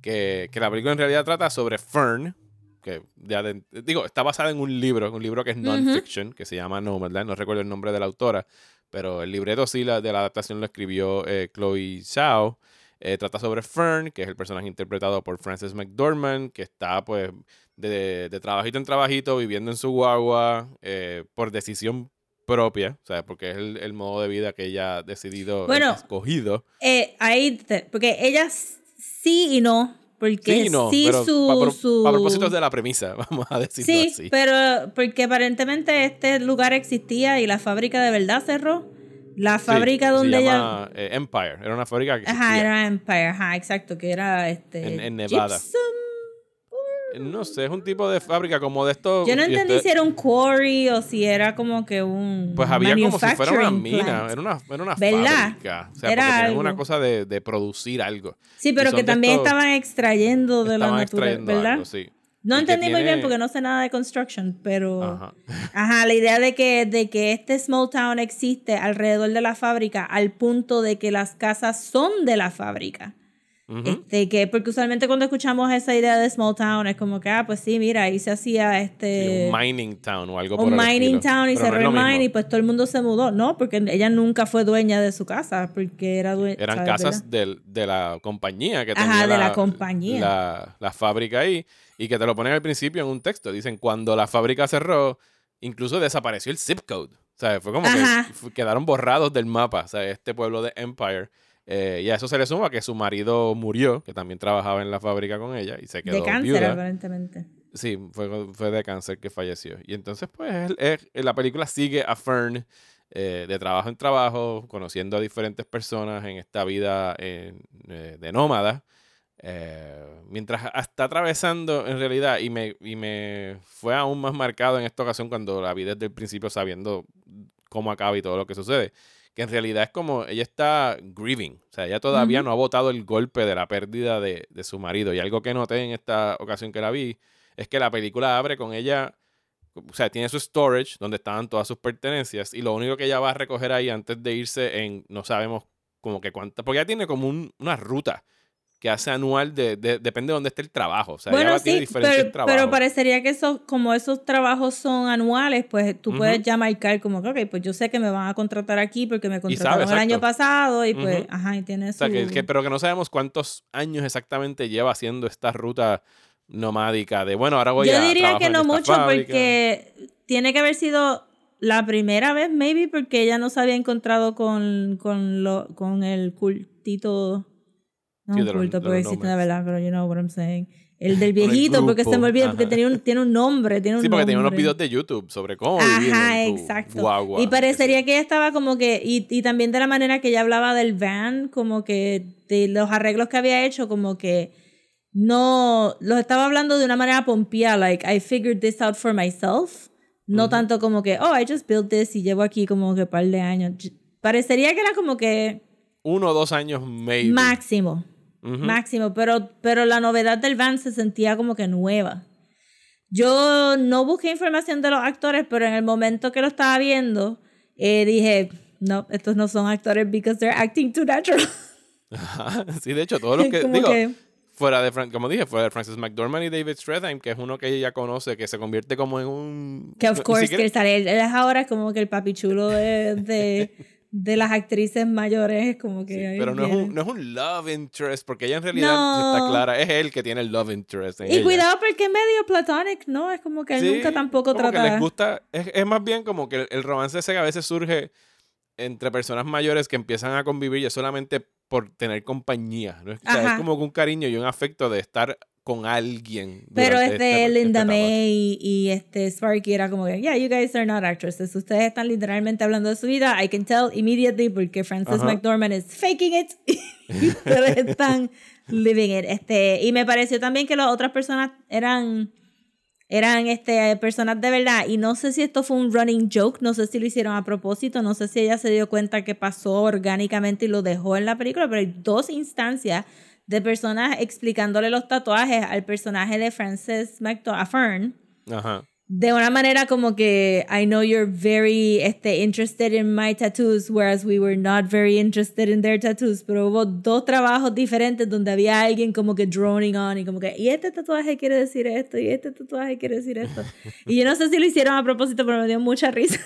Que, que la película en realidad trata sobre Fern, que ya de- digo, está basada en un libro, un libro que es non-fiction, que se llama Nomadland. No recuerdo el nombre de la autora, pero el libreto sí la, de la adaptación lo escribió eh, Chloe Zhao. Eh, trata sobre Fern, que es el personaje interpretado por Frances McDormand, que está pues de, de trabajito en trabajito, viviendo en su guagua, eh, por decisión propia, o sea, porque es el, el modo de vida que ella ha decidido, eh, Bueno, escogido. Eh, ahí, te- porque ella sí y no, porque Sí, y no, sí pero su, pa- su... para propósitos de la premisa, [laughs] vamos a decirlo Sí, así. pero porque aparentemente este lugar existía y la fábrica de verdad cerró. La Sí, fábrica se donde ella... llama, eh, Empire, era una fábrica que. Ajá, era Empire, ajá, exacto, que era este... En- en Nevada. Gypsum. No sé, es un tipo de fábrica como de estos... Yo no entendí este- si era un quarry o si era como que un Pues había como si fuera una mina, plant. era una, era una fábrica. O sea, Era algo. una cosa de, de producir algo. Sí, pero que también estos- estaban extrayendo de la naturaleza, ¿verdad? algo, sí. No entendí muy bien porque no sé nada de construction, pero... Ajá. [laughs] Ajá, la idea de que, de que este small town existe alrededor de la fábrica al punto de que las casas son de la fábrica. Este, que, porque usualmente cuando escuchamos esa idea de small town es como que, ah, pues sí, mira, ahí se hacía Sí, este... un mining town o algo por un el mining estilo. town y no cerró el mine y pues todo el mundo se mudó. No, porque ella nunca fue dueña de su casa, porque era dueña... Eran ¿sabes, casas del- de, la compañía que Ajá, tenía de la compañía. La, la fábrica ahí y que te lo ponen al principio en un texto. Dicen, cuando la fábrica cerró, incluso desapareció el zip code. O sea, fue como Ajá. que quedaron borrados del mapa. O sea, este pueblo de Empire Eh, y a eso se le suma que su marido murió, que también trabajaba en la fábrica con ella y se quedó De cáncer, viuda. aparentemente. Sí, fue, fue de cáncer que falleció. Y entonces, pues, él- la película sigue a Fern eh, de trabajo en trabajo, conociendo a diferentes personas en esta vida eh, eh, de nómada. Eh, mientras está atravesando, en realidad, y me, y me fue aún más marcado en esta ocasión cuando la vi desde el principio sabiendo cómo acaba y todo lo que sucede. Que en realidad es como ella está grieving. O sea, ella todavía Ujú. no ha botado el golpe de la pérdida de, de su marido. Y algo que noté en esta ocasión que la vi es que la película abre con ella, o sea, tiene su storage donde estaban todas sus pertenencias y lo único que ella va a recoger ahí antes de irse en, no sabemos como que cuánta, porque ella tiene como un- una ruta que hace anual, de, de- depende de dónde esté el trabajo. O sea, ella bueno, va- tiene sí, pero, trabajos. pero parecería que eso, como esos trabajos son anuales, pues tú puedes Ujú. ya marcar como que, ok, pues yo sé que me van a contratar aquí porque me sabe, contrataron el año pasado y pues, ajá, y tiene O su... sea, que, que- pero que no sabemos cuántos años exactamente lleva haciendo esta ruta nomádica de, bueno, ahora voy Yo a diría trabajo que no mucho fábrica. porque tiene que haber sido la primera vez, maybe, porque ella no se había encontrado con, con, lo, con el cultito. No Sí, un culto, porque existe nomads. verdad, pero you know what I'm saying. El del [laughs] el viejito, porque se me olvida, porque tenía un, tiene un nombre, tiene un Sí, porque tenía unos nombre. videos de YouTube sobre cómo vivir Ajá, en tu exacto. guagua, y parecería que ella estaba como que, y, y también de la manera que ella hablaba del van, como que de los arreglos que había hecho, como que no, los estaba hablando de una manera pompía, like, I figured this out for myself. No tanto como que, oh, I just built this y llevo aquí como que un par de años. Parecería que era como que Uno o dos años, maybe. máximo, Máximo, pero, pero la novedad del van se sentía como que nueva. Yo no busqué información de los actores, pero en el momento que lo estaba viendo, eh, dije, no, estos no son actores because they're acting too natural. Ajá. Sí, de hecho, todos los [laughs] que, Como digo, que- fuera de, como dije, fuera de Francis McDormand y David Strathairn, que es uno que ella conoce, que se convierte como en un... que of course siquiera- que sale, él es ahora como que el papi chulo de, de, [laughs] de las actrices mayores, es como que... pero no es, un, no es un love interest, porque ella en realidad No. está clara, es él que tiene el love interest en Y ella. cuidado porque es medio platonic, ¿no? Es como que él Sí, nunca tampoco como trata... que les gusta, es, es más bien como que el, el romance ese que a veces surge entre personas mayores que empiezan a convivir y es solamente por tener compañía. ¿no? O sea, es como que un cariño y un afecto de estar con alguien. Pero este esta- Linda etapa. May y, y este Sparky era como que, yeah, you guys are not actresses. Ustedes están literalmente hablando de su vida. I can tell immediately porque Frances. McDormand is faking it. [laughs] y ustedes [laughs] están living it. Este, y me pareció también que las otras personas eran eran este, personas de verdad. Y no sé si esto fue un running joke, no sé si lo hicieron a propósito, no sé si ella se dio cuenta que pasó orgánicamente y lo dejó en la película, pero hay dos instancias de personas explicándole los tatuajes al personaje de Frances McDormand de una manera como que I know you're very este, interested in my tattoos, whereas we were not very interested in their tattoos. Pero hubo dos trabajos diferentes donde había alguien como que droning on y como que, y este tatuaje quiere decir esto, y este tatuaje quiere decir esto. [laughs] y yo no sé si lo hicieron a propósito, pero me dio mucha risa.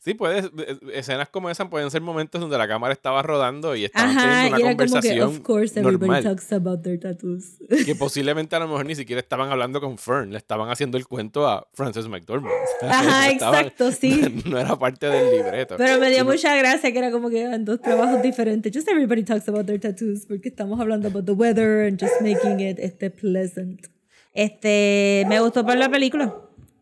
Sí, puede, eh, escenas como esas pueden ser momentos donde la cámara estaba rodando y estaban Ajá, teniendo y una era como que, conversación of course, everybody normal. talks about their tattoos. Que posiblemente a lo mejor ni siquiera estaban hablando con Fern, le estaban haciendo el cuento a Frances McDormand. [laughs] O sea, Ajá, no estaban- exacto, [laughs] sí. No era parte del libreto. Pero me dio Sino- mucha gracia que era como que eran dos trabajos diferentes. Just everybody talks about their tattoos porque estamos hablando about the weather and just making it este, pleasant. Este, me gustó por la película.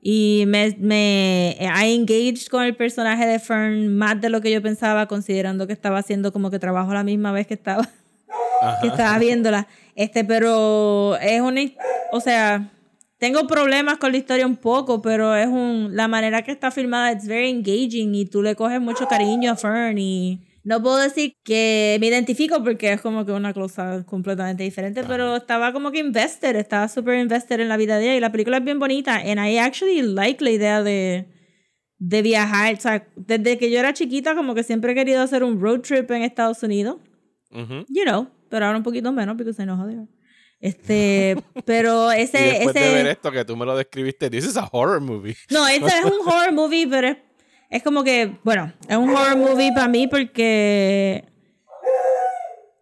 Y me, me I engaged con el personaje de Fern más de lo que yo pensaba, considerando que estaba haciendo como que trabajo la misma vez que estaba, [laughs] que estaba viéndola. Este, pero es una, o sea, tengo problemas con la historia un poco, pero es un, la manera que está filmada es very engaging y tú le coges mucho cariño a Fern y no puedo decir que me identifico porque es como que una cosa completamente diferente, pero estaba como que invested, estaba súper invested en la vida de ella y la película es bien bonita and I actually like la idea de de viajar, o sea, desde que yo era chiquita como que siempre he querido hacer un road trip en Estados Unidos Ujú. you know, pero ahora un poquito menos because I know how they are. Este, [laughs] pero Y ese, después de ver ese, esto que tú me lo describiste, this is a horror movie. no, este es un [laughs] horror movie, pero es, es como que, bueno, es un horror movie para mí porque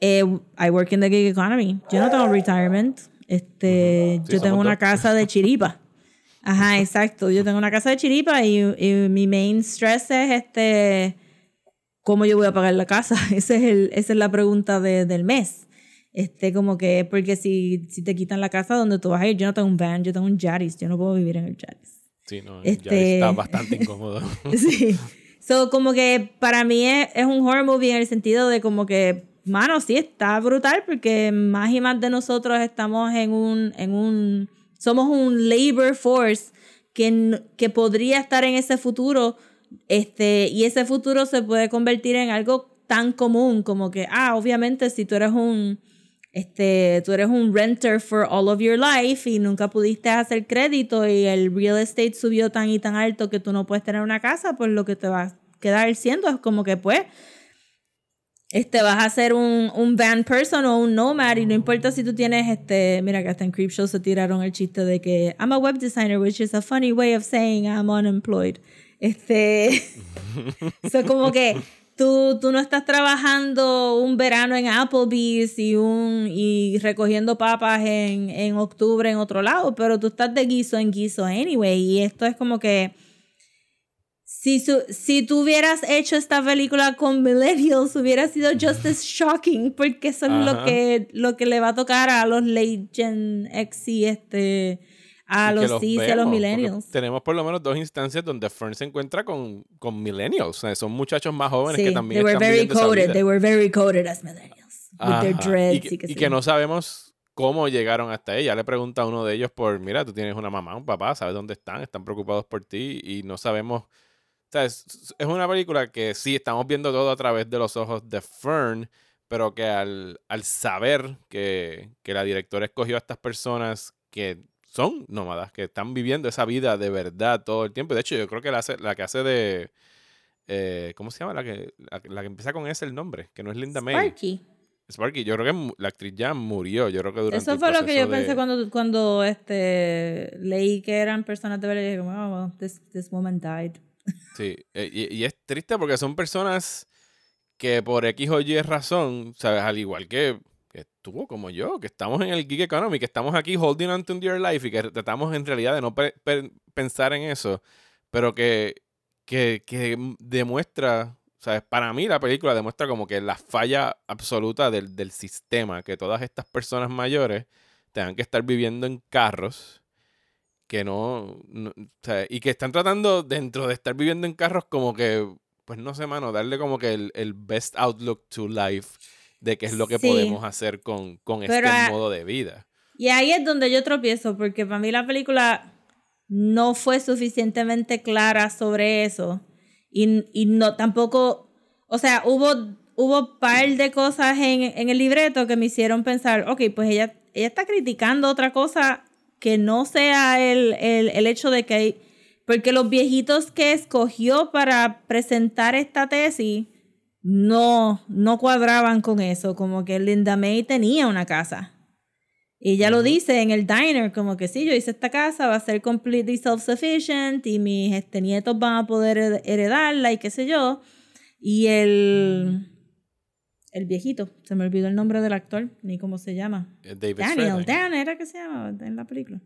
eh, I work in the gig economy. Yo no tengo retirement. Este, Sí, yo tengo una casa de chiripa. Ajá, [laughs] exacto. Yo tengo una casa de chiripa y, y mi main stress es este ¿cómo yo voy a pagar la casa? [laughs] Ese es el, esa es la pregunta de- del mes. Este, como que, porque si, si te quitan la casa donde tú vas a ir, yo no tengo un van, yo tengo un Yaris, yo no puedo vivir en el Yaris. Sí, no, Este- ya está [laughs] bastante incómodo. Sí. So, como que para mí es, es un horror movie en el sentido de como que, mano, sí está brutal porque más y más de nosotros estamos en un, en un, somos un labor force que, que podría estar en ese futuro, este, y ese futuro se puede convertir en algo tan común como que, ah, obviamente si tú eres un, este, tú eres un renter for all of your life y nunca pudiste hacer crédito y el real estate subió tan y tan alto que tú no puedes tener una casa, pues lo que te va a quedar siendo es como que pues este vas a ser un, un van person o un nomad y no importa si tú tienes este, mira que hasta en Creepshow se tiraron el chiste de que I'm a web designer, which is a funny way of saying I'm unemployed. Este, [laughs] so como que tú, tú no estás trabajando un verano en Applebee's y, un, y recogiendo papas en, en octubre en otro lado, pero tú estás de guiso en guiso anyway. Y esto es como que si, su- si tú hubieras hecho esta película con millennials, hubiera sido just as shocking, porque eso es lo que, lo que le va a tocar a los late Gen X y este, a Y los Cs y a los millennials. Tenemos por lo menos dos instancias donde Fern se encuentra con, con millennials. O sea, son muchachos más jóvenes Sí, que también they were están very viviendo esa coded. vida. They were very coded as millennials. With their dreads y, y, que, que, y sí. que no sabemos cómo llegaron hasta ella. Le pregunta a uno de ellos por, mira, tú tienes una mamá, un papá, sabes dónde están, están preocupados por ti y no sabemos. O sea, es, es una película que sí, estamos viendo todo a través de los ojos de Fern, pero que al, al saber que, que la directora escogió a estas personas que son nómadas, que están viviendo esa vida de verdad todo el tiempo. De hecho, yo creo que la, hace, la que hace de... eh, ¿Cómo se llama? La que, la, que- la que empieza con ese el nombre, que no es Linda May. Sparky. Sparky, yo creo que la actriz ya murió. Yo creo que durante Eso el fue lo que yo pensé cuando, cuando este, leí que eran personas de verdad. y dije, oh, well, this, this woman died. Sí, eh, y, y es triste porque son personas que por X o Y razón, ¿sabes? Al igual que, que tú como yo, que estamos en el gig economy, que estamos aquí holding on to your life y que tratamos en realidad de no pe- pe- pensar en eso, pero que, que, que demuestra, ¿sabes? Para mí la película demuestra como que la falla absoluta del, del sistema, que todas estas personas mayores tengan que estar viviendo en carros que no, no- y que están tratando dentro de estar viviendo en carros como que, pues no sé, mano, darle como que el, el best outlook to life de qué es lo que Sí. podemos hacer con, con este Pero, ah, modo de vida. Y ahí es donde yo tropiezo, porque para mí la película no fue suficientemente clara sobre eso. Y, y no tampoco, o sea, hubo, hubo par de cosas en, en el libreto que me hicieron pensar, ok, pues ella, ella está criticando otra cosa que no sea el, el, el hecho de que hay, porque los viejitos que escogió para presentar esta tesis no, no cuadraban con eso, como que Linda May tenía una casa. Y ella lo dice en el diner, como que sí, yo hice esta casa, va a ser completely self-sufficient y mis este, nietos van a poder hered- heredarla y qué sé yo. Y el, el viejito, se me olvidó el nombre del actor, ni cómo se llama. Eh, David Daniel, Strathairn. Dan era que se llama en la película.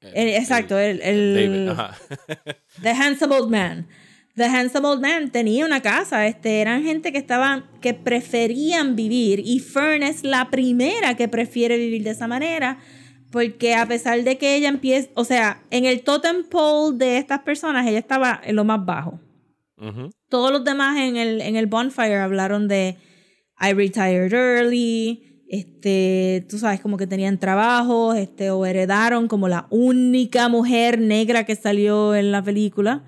Eh, El- exacto, el, el, David. [laughs] The Handsome Old Man. The Handsome Old Man tenía una casa, este, eran gente que estaban, que preferían vivir y Fern es la primera que prefiere vivir de esa manera porque a pesar de que ella empieza, o sea, en el totem pole de estas personas ella estaba en lo más bajo. Ujú. Todos los demás en el, en el bonfire hablaron de I retired early, este, tú sabes, como que tenían trabajos, este, o heredaron como la única mujer negra que salió en la película,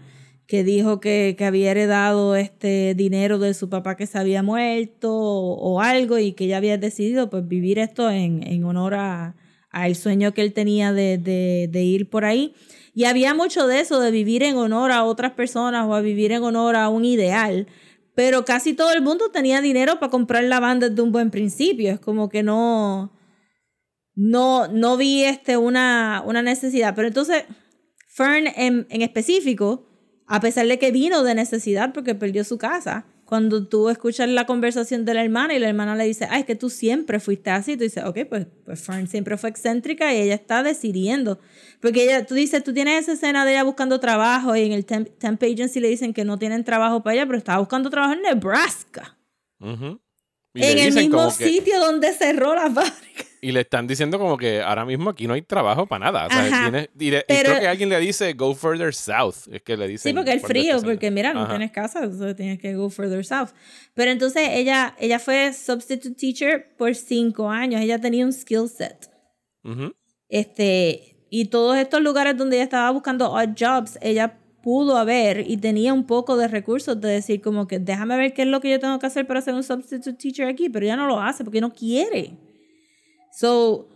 que dijo que, que había heredado este dinero de su papá que se había muerto o, o algo y que ella había decidido pues vivir esto en, en honor a, a sueño que él tenía de, de, de ir por ahí. Y había mucho de eso, de vivir en honor a otras personas o a vivir en honor a un ideal. Pero casi todo el mundo tenía dinero para comprar la banda desde un buen principio. Es como que no, no, no vi este una, una necesidad. Pero entonces, Fern en, en específico, a pesar de que vino de necesidad porque perdió su casa, cuando tú escuchas la conversación de la hermana y la hermana le dice, ay, es que tú siempre fuiste así, tú dices, ok, pues, pues Fern siempre fue excéntrica y ella está decidiendo. Porque ella, tú dices, tú tienes esa escena de ella buscando trabajo y en el temp, temp agency le dicen que no tienen trabajo para ella, pero estaba buscando trabajo en Nebraska. En el mismo que- sitio donde cerró la fábrica. Y le están diciendo como que ahora mismo aquí no hay trabajo para nada. O sea, y, le- y Pero- creo que alguien le dice go further south. Es que le dicen. Sí, porque el frío, porque mira, no Ajá. tienes casa, so tienes que go further south. Pero entonces ella, ella fue substitute teacher por cinco años. Ella tenía un skill set. Ujú. Este, y todos estos lugares donde ella estaba buscando odd jobs, ella pudo haber y tenía un poco de recursos de decir como que déjame ver qué es lo que yo tengo que hacer para ser un substitute teacher aquí, pero ella no lo hace porque no quiere. So,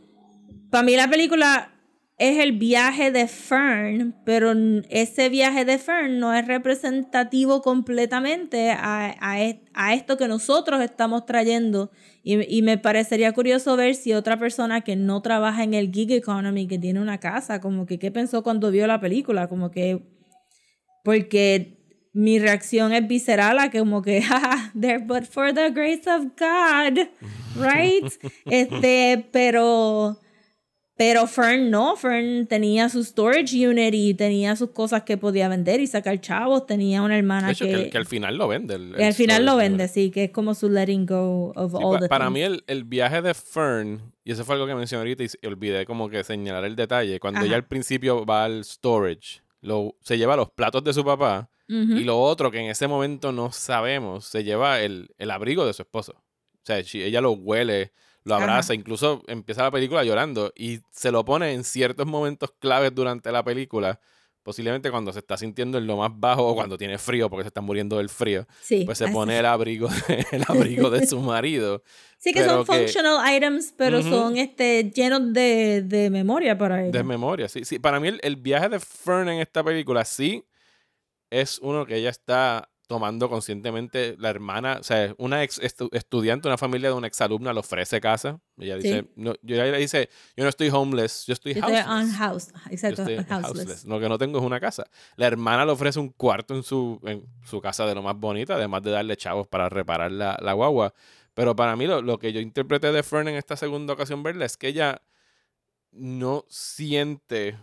para mí la película es el viaje de Fern, pero ese viaje de Fern no es representativo completamente a, a, e- a esto que nosotros estamos trayendo. Y, y me parecería curioso ver si otra persona que no trabaja en el gig economy, que tiene una casa, como que qué pensó cuando vio la película, como que... Porque mi reacción es visceral a que como que, [laughs] "Jaja, there but for the grace of God, right? [laughs] este, pero... Pero Fern no, Fern tenía su storage unit y tenía sus cosas que podía vender y sacar chavos. Tenía una hermana De hecho, que, que, que al final lo vende. el- y al el final lo vende, unit. sí, que es como su letting go of Sí, all pa- the para things. mí el, el viaje de Fern, y eso fue algo que mencioné ahorita y olvidé como que señalar el detalle, cuando ella Ajá. al principio va al storage, lo, se lleva los platos de su papá Y lo otro que en ese momento no sabemos, se lleva el, el abrigo de su esposo. O sea, ella lo huele, lo Ajá. abraza, incluso empieza la película llorando y se lo pone en ciertos momentos claves durante la película. Posiblemente cuando se está sintiendo en lo más bajo o cuando tiene frío porque se está muriendo del frío, Sí, pues se pone el abrigo, el abrigo de su marido. Sí, que son que- functional items, pero son este, llenos de, de memoria para ella. De memoria, sí. sí. Para mí el, el viaje de Fern en esta película sí es uno que ella está tomando conscientemente. La hermana, o sea, una ex estu- estudiante, una familia de una exalumna le ofrece casa. Ella dice, Sí. no, yo, ella dice, yo no estoy homeless, yo estoy Yo houseless. on house, Yo exacto, estoy houseless. houseless. Lo que no tengo es una casa. La hermana le ofrece un cuarto en su, en su casa de lo más bonita, además de darle chavos para reparar la, la guagua. Pero para mí lo, lo que yo interpreté de Fern en esta segunda ocasión verla es que ella no siente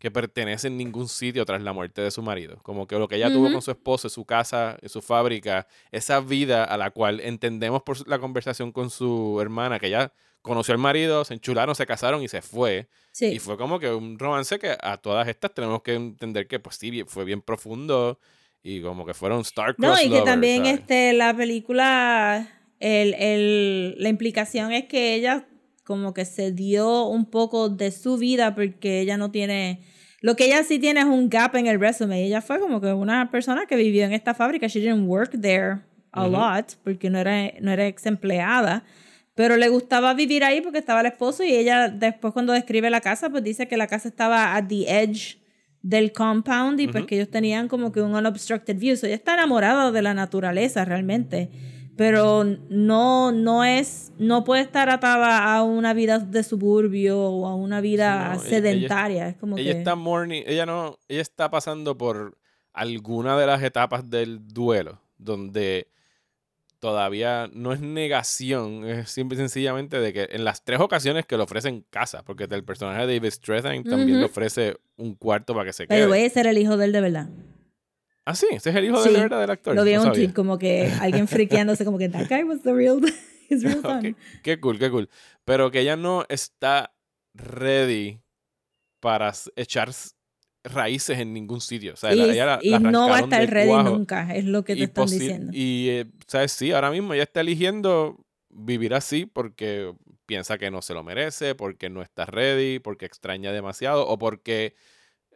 que pertenece en ningún sitio tras la muerte de su marido. Como que lo que ella tuvo con su esposo, su casa, su fábrica, esa vida a la cual entendemos por la conversación con su hermana, que ella conoció al marido, se enchularon, se casaron y se fue. Sí. Y fue como que un romance que a todas estas tenemos que entender que pues sí, fue bien profundo y como que fueron star-crossed No, y que lovers, también ¿sabes? este, la película, el, el, la implicación es que ella como que se dio un poco de su vida porque ella no tiene... Lo que ella sí tiene es un gap en el resume. Ella fue como que una persona que vivió en esta fábrica. She didn't work there a Ujú. lot porque no era, no era ex empleada. Pero le gustaba vivir ahí porque estaba el esposo y ella después cuando describe la casa pues dice que la casa estaba at the edge del compound y pues Ujú. que ellos tenían como que un unobstructed view. So ella está enamorada de la naturaleza realmente. Pero no, no es, no puede estar atada a una vida de suburbio o a una vida Sí, no, ella- sedentaria. es como Ella que... está mourning, ella no, ella está pasando por alguna de las etapas del duelo donde todavía no es negación, es simple y sencillamente de que en las tres ocasiones que le ofrecen casa, porque el personaje de David Strathairn también le ofrece un cuarto para que se Pero quede. voy a ser el hijo de él de verdad. Ah, sí, ese es el hijo Sí, de verdad del actor. Lo vi en no un tweet como que alguien friqueándose como que that guy was the real, [laughs] his real [laughs] son. Qué cool, qué cool. Pero que ella no está ready para echar raíces en ningún sitio. O sea, y la- la- la no va a estar ready cuajo. nunca, es lo que te y están diciendo. Y, eh, ¿sabes? Sí, ahora mismo ella está eligiendo vivir así porque piensa que no se lo merece, porque no está ready, porque extraña demasiado o porque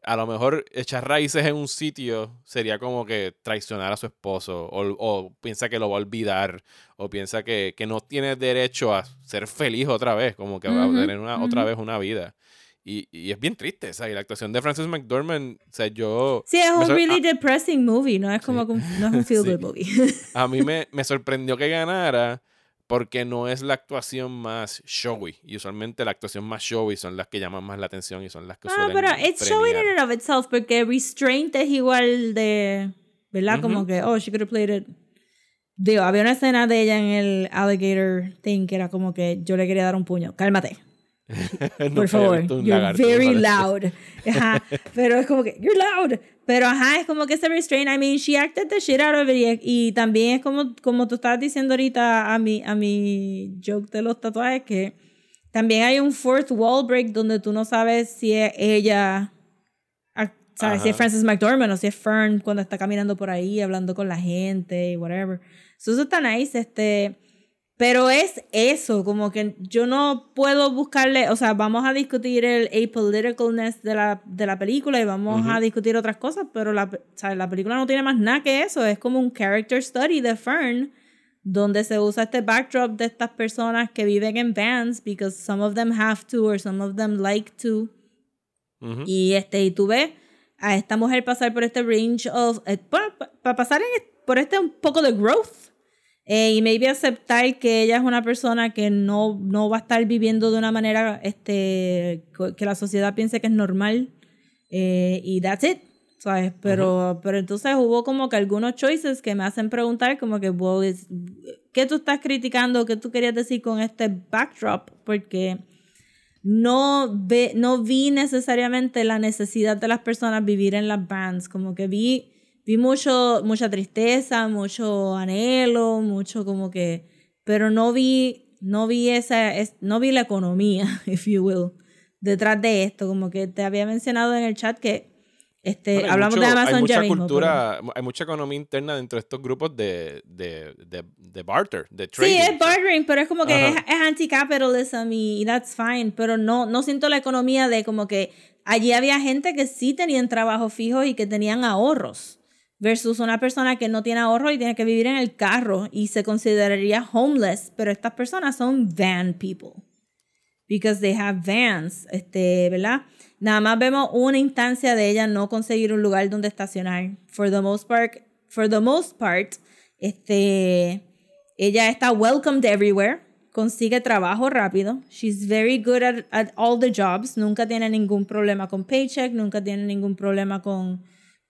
a lo mejor echar raíces en un sitio sería como que traicionar a su esposo o, o piensa que lo va a olvidar o piensa que, que no tiene derecho a ser feliz otra vez, como que va a tener una, otra vez una vida. Y, y es bien triste, sea, y la actuación de Frances McDormand, o sea, yo... Sí, es un really depressing movie, no es como que un- no es un [laughs] feel good Sí. movie. a mí me, me sorprendió que ganara porque no es la actuación más showy. Y usualmente la actuación más showy son las que llaman más la atención y son las que Ah, suelen pero it's showing in premiar. and of itself porque restraint es igual de, ¿verdad? Como Ujú. que, oh, she could have played it Digo, había una escena de ella en el alligator thing que era como que yo le quería dar un puño. Cálmate. [laughs] Por favor. You're lagarto, very loud. [laughs] Ajá. Pero es como que, you're loud. Pero ajá, es como que ese restraint. I mean, she acted the shit out of it. Y, y también es como, como tú estabas diciendo ahorita a mi, a mi joke de los tatuajes, que también hay un fourth wall break donde tú no sabes si es ella. ¿Sabes? Si es. Frances McDormand o si es Fern cuando está caminando por ahí hablando con la gente y whatever. So, eso está nice. Este. Pero es eso, como que yo no puedo buscarle, o sea, vamos a discutir el apoliticalness de la, de la película y vamos a discutir otras cosas, pero la, o sea, la película no tiene más nada que eso, es como un character study de Fern, donde se usa este backdrop de estas personas que viven en vans, because some of them have to or some of them like to. Ujú. Y este, y tú ves a esta mujer pasar por este range of. para pasar en, por este un poco de growth. Eh, y maybe aceptar que ella es una persona que no, no va a estar viviendo de una manera este, que la sociedad piense que es normal. eh, y that's it. ¿Sabes? Pero, pero entonces hubo como que algunos choices que me hacen preguntar como que, well, ¿qué tú estás criticando? ¿Qué tú querías decir con este backdrop? Porque no, ve, no vi necesariamente la necesidad de las personas vivir en las bands, como que vi, vi mucho, mucha tristeza, mucho anhelo, mucho como que, pero no vi, no vi esa, es- no vi la economía, [laughs] if you will, detrás de esto, como que te había mencionado en el chat que este, Bueno, hablamos mucho- de Amazon hay mucha ya mismo, cultura, hay mucha economía interna dentro de estos grupos de, de, de, de barter, de Sí, trading. es bartering, pero es como que es, es anti-capitalism y, y that's fine, pero no, no siento la economía de como que allí había gente que sí tenían trabajo fijo y que tenían ahorros versus una persona que no tiene ahorro y tiene que vivir en el carro y se consideraría homeless, pero estas personas son van people because they have vans, este, ¿verdad? Nada más vemos una instancia de ella no conseguir un lugar donde estacionar. For the most part, for the most part, este, ella está welcomed everywhere, consigue trabajo rápido. She's very good at, at all the jobs. Nunca tiene ningún problema con paycheck, nunca tiene ningún problema con,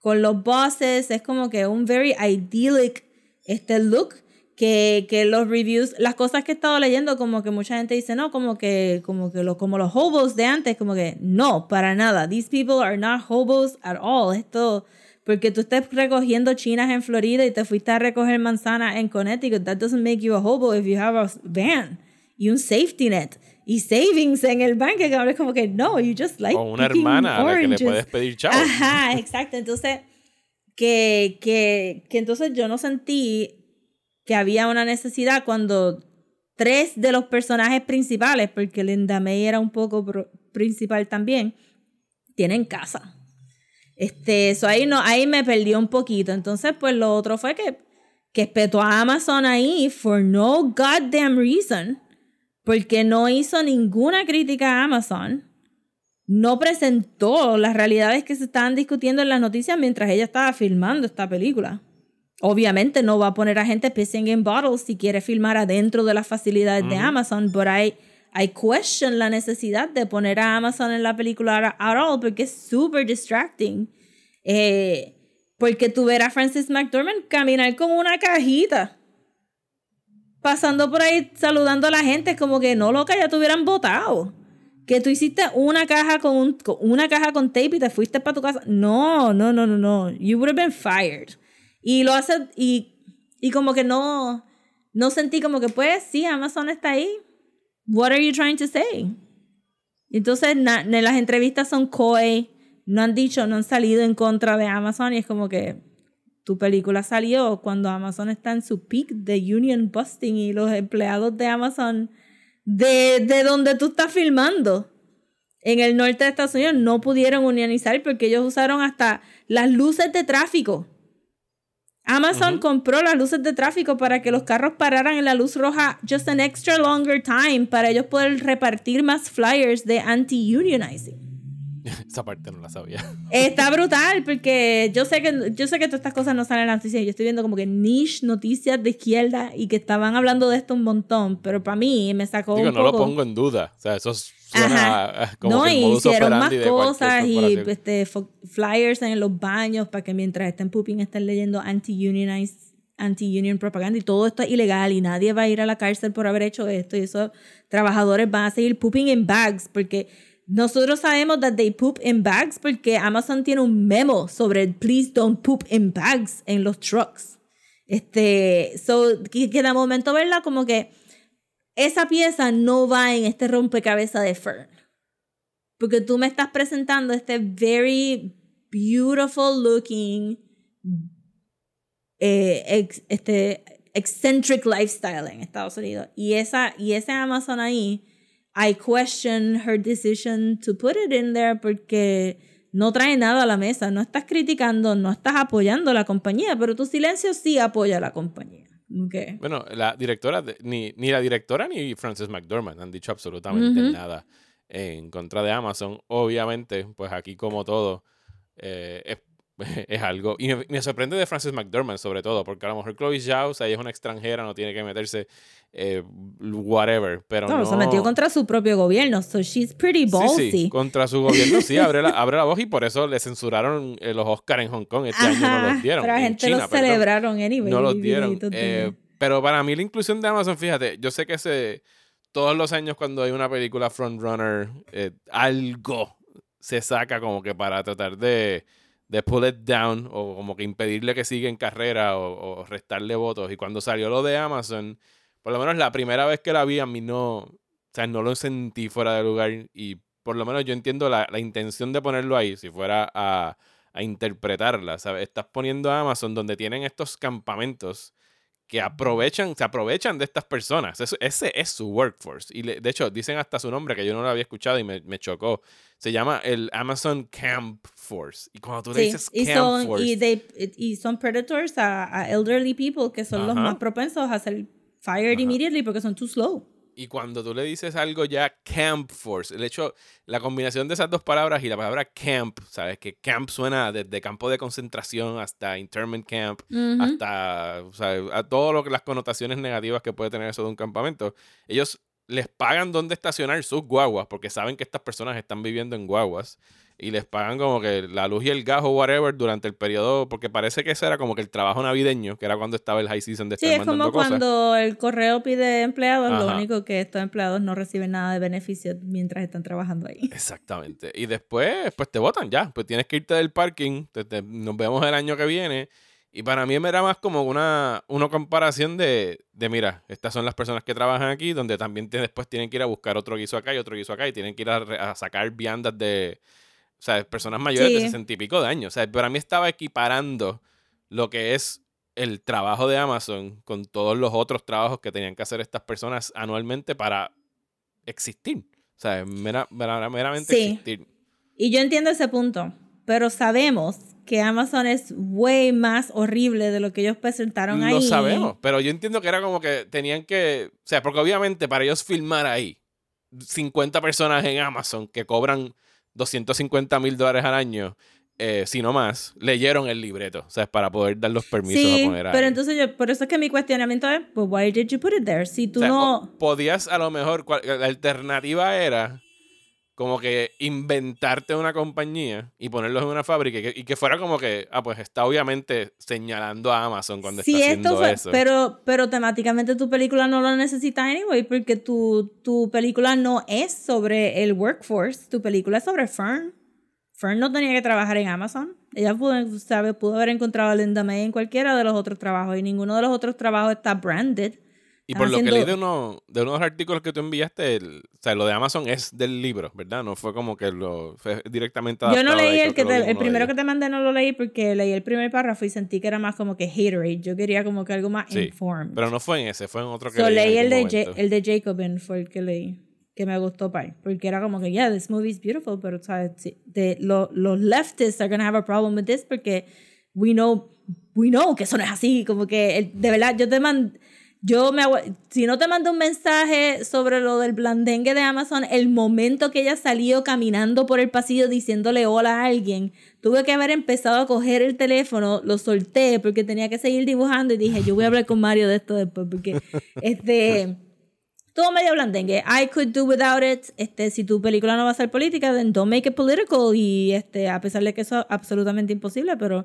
con los bosses. Es como que un very idyllic este look que, que los reviews, las cosas que he estado leyendo, como que mucha gente dice, no, como que, como que lo, como los hobos de antes, como que no, para nada. These people are not hobos at all. Esto, porque tú estés recogiendo chinas en Florida y te fuiste a recoger manzanas en Connecticut, that doesn't make you a hobo if you have a van y un safety net y savings en el banco, que ahora es como que no, you just like o una hermana a la que le puedes pedir chavo. Ajá, [laughs] exacto. Entonces, que, que, que entonces yo no sentí que había una necesidad cuando tres de los personajes principales, porque Linda May era un poco principal también, tienen casa. Este, eso ahí no, ahí me perdió un poquito. Entonces, pues lo otro fue que, que espetó a Amazon ahí for no goddamn reason, porque no hizo ninguna crítica a Amazon no presentó las realidades que se estaban discutiendo en las noticias mientras ella estaba filmando esta película. Obviamente no va a poner a gente pissing in bottles si quiere filmar adentro de las facilidades de Amazon, but I, I question la necesidad de poner a Amazon en la película at all porque es super distracting. Eh, porque tú ver a Francis McDormand caminar con una cajita pasando por ahí saludando a la gente como que no loca ya te hubieran votado que tú hiciste una caja con, un- con una caja con tape y te fuiste para tu casa. No, no, no, no, no. You would have been fired. Y lo hace y, y como que no no sentí como que pues sí, Amazon está ahí. What are you trying to say? Entonces na- las entrevistas son coy, no han dicho, no han salido en contra de Amazon y es como que tu película salió cuando Amazon está en su peak de union busting y los empleados de Amazon de, de donde tú estás filmando en el norte de Estados Unidos no pudieron unionizar porque ellos usaron hasta las luces de tráfico. Amazon compró las luces de tráfico para que los carros pararan en la luz roja just an extra longer time para ellos poder repartir más flyers de anti-unionizing. [laughs] Esa parte no la sabía. Está brutal porque yo sé que yo sé que todas estas cosas no salen en las noticias. Yo estoy viendo como que niche noticias de izquierda y que estaban hablando de esto un montón, pero para mí me sacó Digo, un no lo poco. pongo en duda. O sea, eso suena Ajá. como no, que hicieron más cosas y este, flyers en los baños para que mientras estén pooping estén leyendo anti-unionized anti-union propaganda y todo esto es ilegal y nadie va a ir a la cárcel por haber hecho esto y esos trabajadores van a seguir pooping in bags porque nosotros sabemos that they poop in bags porque Amazon tiene un memo sobre please don't poop in bags en los trucks. Este, so, que, que momento verla como que esa pieza no va en este rompecabezas de Fern. Porque tú me estás presentando este very beautiful looking, eh, este eccentric lifestyle en Estados Unidos. Y, esa, y ese Amazon ahí, I question her decision to put it in there porque no trae nada a la mesa. No estás criticando, no estás apoyando a la compañía, pero tu silencio sí apoya a la compañía. Okay. Bueno, la directora, de- ni, ni la directora ni Frances McDormand han dicho absolutamente Ujú. nada en contra de Amazon. Obviamente, pues aquí como todo, eh, es, [laughs] es algo... Y me, me sorprende de Frances McDormand sobre todo, porque a lo mejor Chloe Zhao, o sea, ella es una extranjera, no tiene que meterse, eh, whatever, pero no... No, se metió contra su propio gobierno, so she's pretty ballsy. Sí, sí, contra su gobierno sí, abre la, abre la voz y por eso le censuraron eh, los Oscars en Hong Kong. Este año no los dieron. pero la en gente China, los perdón. celebraron anyway. No los dieron. Eh, pero para mí la inclusión de Amazon, fíjate, yo sé que se, todos los años cuando hay una película frontrunner, algo se saca como que para tratar de, de pull it down o como que impedirle que siga en carrera o, restarle votos. Y cuando salió lo de Amazon, por lo menos la primera vez que la vi a mí no, o sea, no lo sentí fuera de lugar y por lo menos yo entiendo la, la intención de ponerlo ahí, si fuera a, a interpretarla, ¿sabes? Estás poniendo a Amazon donde tienen estos campamentos que aprovechan, se aprovechan de estas personas. Eso- ese es su workforce. Y le- de hecho, dicen hasta su nombre que yo no lo había escuchado y me, me chocó. Se llama el Amazon Camp Force. Y cuando tú le Sí, dices y Camp son, Force, y, they- y son predators a, a elderly people que son los Ajá. más propensos a ser fired Ajá. immediately porque son too slow. Y cuando tú le dices algo ya Camp Force, el hecho, la combinación de esas dos palabras y la palabra camp, ¿sabes? Que camp suena desde campo de concentración hasta internment camp, Ujú. hasta, o sea, a todo lo que las connotaciones negativas que puede tener eso de un campamento. Ellos les pagan dónde estacionar sus guaguas porque saben que estas personas están viviendo en guaguas y les pagan como que la luz y el gas o whatever durante el periodo, porque parece que ese era como que el trabajo navideño, que era cuando estaba el high season de Sí, estar es mandando como cosas. cuando el correo pide empleados, lo único que estos empleados no reciben nada de beneficio mientras están trabajando ahí. Exactamente. Y después, pues te votan ya. Pues tienes que irte del parking. te- te- nos vemos el año que viene. Y para mí me era más como una, una comparación de, de, mira, estas son las personas que trabajan aquí, donde también te- después tienen que ir a buscar otro guiso acá y otro guiso acá, y tienen que ir a, sacar viandas de, sea, personas mayores de Sí. sesenta y pico de años. O sea, para mí estaba equiparando lo que es el trabajo de Amazon con todos los otros trabajos que tenían que hacer estas personas anualmente para existir. O sea, mera- mera- meramente Sí. existir. Y yo entiendo ese punto, pero sabemos que Amazon es way más horrible de lo que ellos presentaron ahí. Lo sabemos, pero yo entiendo que era como que tenían que, o sea, porque obviamente para ellos filmar ahí 50 personas en Amazon que cobran 250 mil dólares al año, eh, si no más, leyeron el libreto, o sea, para poder dar los permisos Sí, a poner ahí. pero entonces yo, por eso es que mi cuestionamiento es, pues, why did you put it there? Si tú O sea, no... podías a lo mejor, cual- la alternativa era como que inventarte una compañía y ponerlos en una fábrica y que, y que fuera como que, ah, pues está obviamente señalando a Amazon cuando Si está esto haciendo fue, eso. pero, pero temáticamente tu película no lo necesita anyway, porque tu, tu película no es sobre el workforce, tu película es sobre Fern. Fern no tenía que trabajar en Amazon. Ella pudo, sabe, pudo haber encontrado a Linda May en cualquiera de los otros trabajos y ninguno de los otros trabajos está branded. Y por lo que leí de, uno, de unos artículos que tú enviaste, el- o sea, lo de Amazon es del libro, ¿verdad? No fue como que lo fue directamente Yo no de leí el que te- el uno de primero que te mandé no lo leí porque leí el primer párrafo y sentí que era más como que haterade. Yo quería como que algo más Sí, informed. Pero no fue en ese, fue en otro que So, leí leí el de, el de Jacobin, fue el que leí, que me gustó pai, porque era como que, yeah, this movie is beautiful, pero de, lo- los leftists are gonna have a problem with this porque we know, we know que eso no es así, como que el- de verdad yo te mando, yo me agu- si no te mando un mensaje sobre lo del blandengue de Amazon, el momento que ella salió caminando por el pasillo diciéndole hola a alguien, tuve que haber empezado a coger el teléfono, lo solté porque tenía que seguir dibujando y dije, yo voy a hablar con Mario de esto después porque este todo medio blandengue. I could do without it. Este, si tu película no va a ser política, then don't make it political. Y este, a pesar de que eso es absolutamente imposible, pero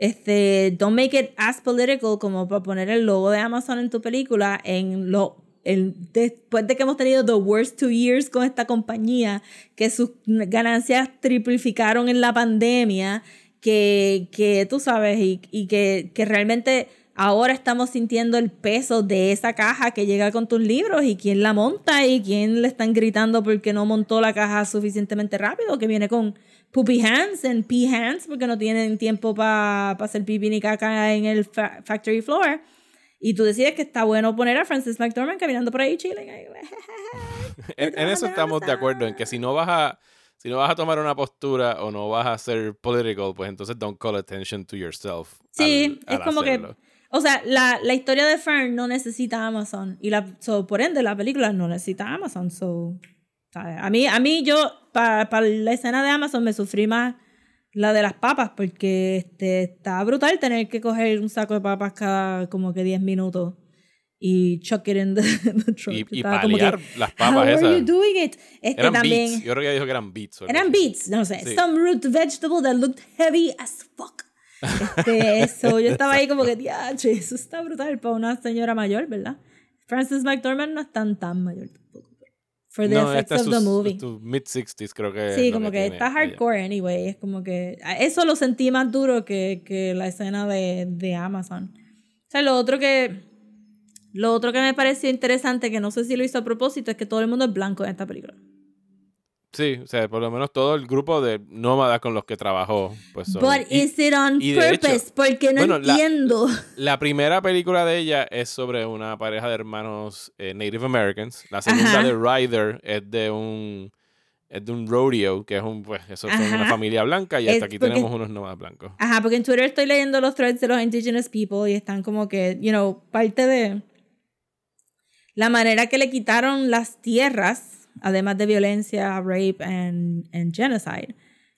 Este, don't make it as political como para poner el logo de Amazon en tu película en lo el, después de que hemos tenido the worst two years con esta compañía, que sus ganancias triplificaron en la pandemia, que, que tú sabes, y, y que, que realmente ahora estamos sintiendo el peso de esa caja que llega con tus libros y quién la monta y quién le están gritando porque no montó la caja suficientemente rápido, que viene con poopy hands and pee hands porque no tienen tiempo para hacer pipi ni caca en el factory floor. Y tú decides que está bueno poner a Francis McDormand caminando por ahí chilling. [laughs] en, en, eso estamos de acuerdo, en que si no vas a si no vas a tomar una postura o no vas a ser political, pues entonces don't call attention to yourself. Sí, es como que o sea, la, la, historia de Fern no necesita Amazon. Y la, por ende, la película no necesita Amazon. So, a, mí, a mí, yo, para la escena de Amazon, me sufrí más la de las papas, porque este, está brutal tener que coger un saco de papas cada como que 10 minutos y chuck it in the, [laughs] truck. Y, y paliar las papas esas. Are you doing it? Este eran también, beets. Yo creo que dijo que eran beets. Eran beets, no sé. Sí. Some root vegetable that looked heavy as fuck. Este, [laughs] eso, yo estaba ahí como que, diache, eso está brutal para una señora mayor, ¿verdad? Frances McDormand no es tan tan mayor tampoco. For the no, effects of the movie. mid 60s creo que Sí, como que, que está hardcore anyway. Es como que eso lo sentí más duro que, que la escena de, de Amazon. O sea, lo otro que lo otro que me pareció interesante, que no sé si lo hizo a propósito, es que todo el mundo es blanco en esta película. Sí, o sea, por lo menos todo el grupo de nómadas con los que trabajó. Pues son, But y, is it on purpose? Hecho, Porque no bueno, entiendo. La, [laughs] la, primera película de ella es sobre una pareja de hermanos eh, Native Americans. La segunda Ajá. de Ryder es de un es de un rodeo, que es un, pues, eso es una familia blanca y hasta Es aquí porque- tenemos unos nómadas blancos. Ajá, porque en Twitter estoy leyendo los threads de los indigenous people y están como que, you know, parte de la manera que le quitaron las tierras, además de violencia, rape and, and genocide,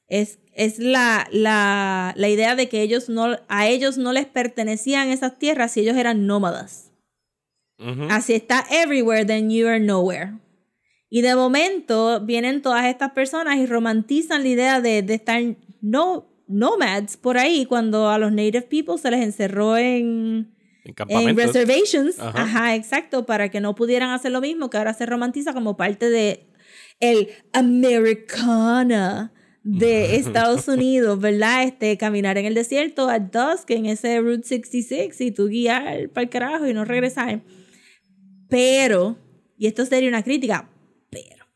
es, es la, la, la idea de que ellos no, a ellos no les pertenecían esas tierras si ellos eran nómadas. Ujú. Así está everywhere, then you are nowhere. Y de momento vienen todas estas personas y romantizan la idea de, de estar no, nomads por ahí cuando a los native people se les encerró en, En en reservations. Ajá. Ajá. exacto, para que no pudieran hacer lo mismo, que ahora se romantiza como parte de el americana de [laughs] Estados Unidos, ¿verdad? Este, caminar en el desierto at dusk en ese Route 66 y tú guiar para el carajo y no regresar. Pero, y esto sería una crítica, pero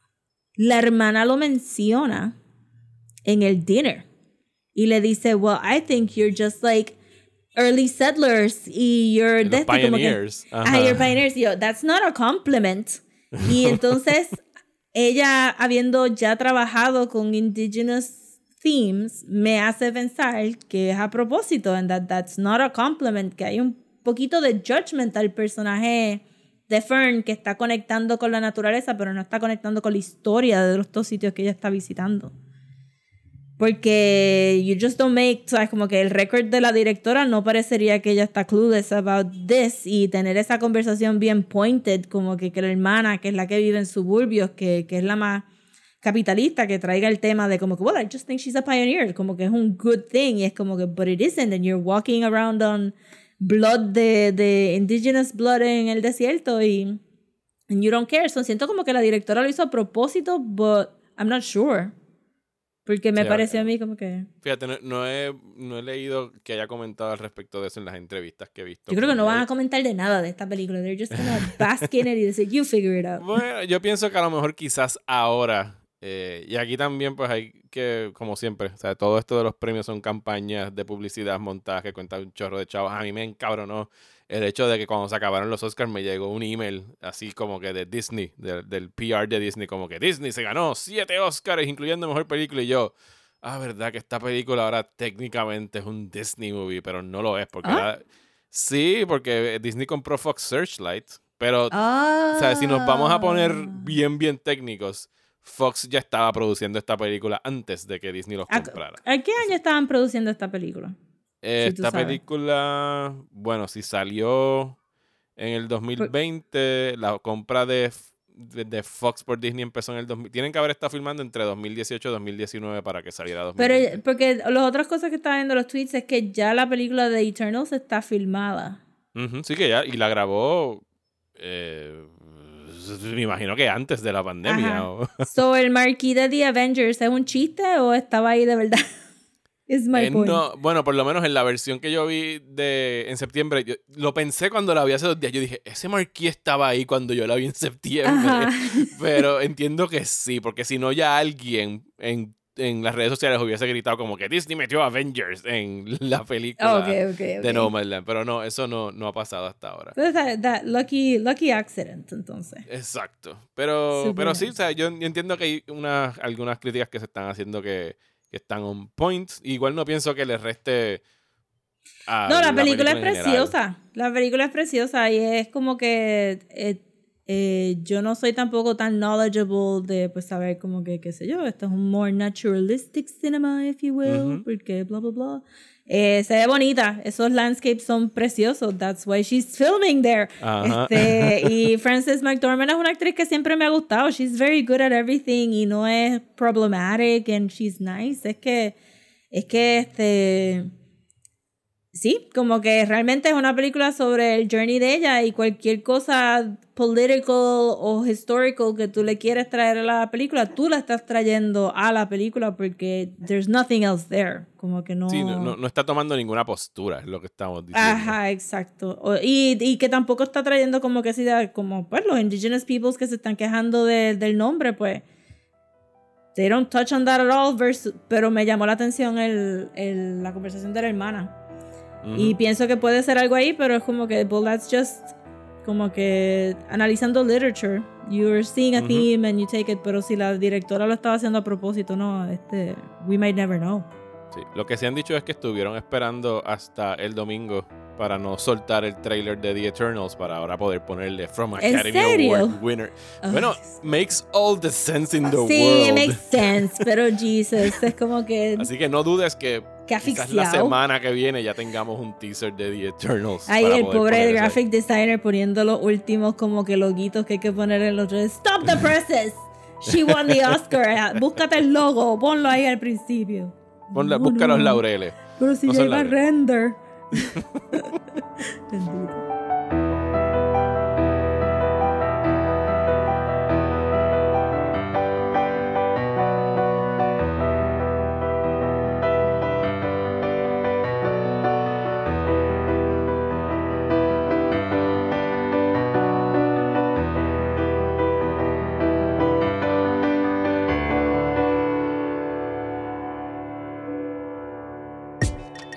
la hermana lo menciona en el dinner y le dice, well, I think you're just like early settlers y you're como que- pioneers. Ah, you're pioneers. Y yo, that's not a compliment. Y [laughs] entonces, ella, habiendo ya trabajado con indigenous themes, me hace pensar que es a propósito, and that that's not a compliment, que hay un poquito de judgment al personaje de Fern que está conectando con la naturaleza, pero no está conectando con la historia de los dos sitios que ella está visitando. Porque you just don't make, sabes, como que el récord de la directora no parecería que ella está clueless about this y tener esa conversación bien pointed, como que, que la hermana, que es la que vive en suburbios, que, que es la más capitalista, que traiga el tema de como que, well, I just think she's a pioneer, como que es un good thing y es como que, but it isn't, and you're walking around on blood de, de indigenous blood en el desierto y and you don't care. So siento como que la directora lo hizo a propósito, but I'm not sure. Porque me Sí, pareció a mí como que... Fíjate, no, no he, no he leído que haya comentado al respecto de eso en las entrevistas que he visto. Yo creo que no van a comentar de nada de esta película. They're just gonna [laughs] bask in it y decir, you figure it out. Bueno, yo pienso que a lo mejor quizás ahora, eh, y aquí también pues hay que, como siempre, o sea, todo esto de los premios son campañas de publicidad montadas que cuentan un chorro de chavos. A mí me encabronó el hecho de que cuando se acabaron los Oscars me llegó un email así como que de Disney, de- del PR de Disney, como que Disney se ganó siete Oscars, incluyendo Mejor Película, y yo... Ah, verdad que esta película ahora técnicamente es un Disney movie, pero no lo es porque ¿Ah? sí, porque Disney compró Fox Searchlight, pero Ah. o sea, si nos vamos a poner bien, bien técnicos, Fox ya estaba produciendo esta película antes de que Disney los ¿A, comprara. a qué año estaban produciendo esta película? Eh, esta película, bueno, si salió en el 2020, la compra de, de, Fox por Disney empezó en el 2000. Tienen que haber estado filmando entre 2018 y 2019 para que saliera 2020. Pero porque las otras cosas que estaba viendo en los tweets es que ya la película de Eternals está filmada. Sí que ya, y la grabó, eh, me imagino que antes de la pandemia. O- [laughs] So, el marquee de The Avengers es un chiste o estaba ahí de verdad? Es my Eh, point. no, bueno, por lo menos en la versión que yo vi de en septiembre, yo- lo pensé cuando la vi hace dos días. Yo dije, ese marquí estaba ahí cuando yo la vi en septiembre. Ajá. [laughs] Pero entiendo que sí, porque si no, ya alguien en, en las redes sociales hubiese gritado como que Disney metió Avengers en la película Ok, ok, ok. de Nomadland. Pero no, eso no, no ha pasado hasta ahora. Entonces, that- that lucky, lucky accident, entonces. Exacto. Pero, pero sí, o sea, yo entiendo que hay unas, algunas críticas que se están haciendo que, que están on point. Igual no pienso que le reste. a No, la, película, es en general. preciosa. La película es preciosa y es como que eh, eh, yo no soy tampoco tan knowledgeable de pues saber como que, qué sé yo, esto es un more naturalistic cinema, if you will, Ujú. porque bla, bla, bla. Eh, se ve bonita, esos landscapes son preciosos, that's why she's filming there. Este, y [laughs] Frances McDormand es una actriz que siempre me ha gustado, she's very good at everything y no es problematic and she's nice, es que, es que este sí, como que realmente es una película sobre el journey de ella y cualquier cosa political o historical que tú le quieres traer a la película, tú la estás trayendo a la película porque there's nothing else there. Como que no. Sí, no, no- no está tomando ninguna postura, es lo que estamos diciendo. Ajá, exacto. Y, y que tampoco está trayendo como que sea como pues los indigenous peoples que se están quejando de- del nombre, pues. They don't touch on that at all, versus- pero me llamó la atención el, el- la conversación de la hermana. Ujú. Y pienso que puede ser algo ahí, pero es como que, well, that's just como que analizando literature. You're seeing a Ujú. theme and you take it, pero si la directora lo estaba haciendo a propósito, no, este, we might never know. Sí, Lo que se han dicho es que estuvieron esperando hasta el domingo para no soltar el trailer de The Eternals para ahora poder ponerle From ¿En Academy? Award winner. Ay, Bueno, makes all the sense in the sí, world. it makes sense, pero Jesus, es como que, Así que no dudes que que quizás la asfixiado. semana que viene ya tengamos un teaser de The Eternals. Ahí el pobre eso graphic designer poniendo los últimos como que loguitos que hay que poner en los redes. Stop the presses. She won the Oscar. [laughs] Búscate el logo, ponlo ahí al principio. Ponla- No, busca los laureles. Pero si No ya son iba a laureles. render. [laughs] [laughs]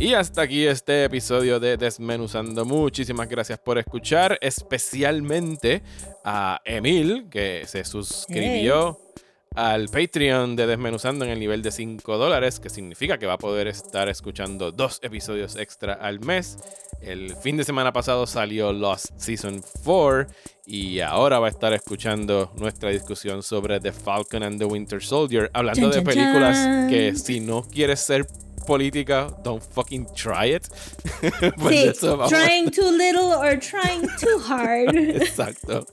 Y hasta aquí este episodio de Desmenuzando. Muchísimas gracias por escuchar, especialmente a Emil, que se suscribió al Patreon de Desmenuzando en el nivel de 5 dólares, que significa que va a poder estar escuchando dos episodios extra al mes. El fin de semana pasado salió Lost Season 4 y ahora va a estar escuchando nuestra discusión sobre The Falcon and the Winter Soldier, hablando Chan, de chan, películas chan. que si no quieres ser política, don't fucking try it. [laughs] Pues Sí, trying too little or trying too hard. [laughs] Exacto.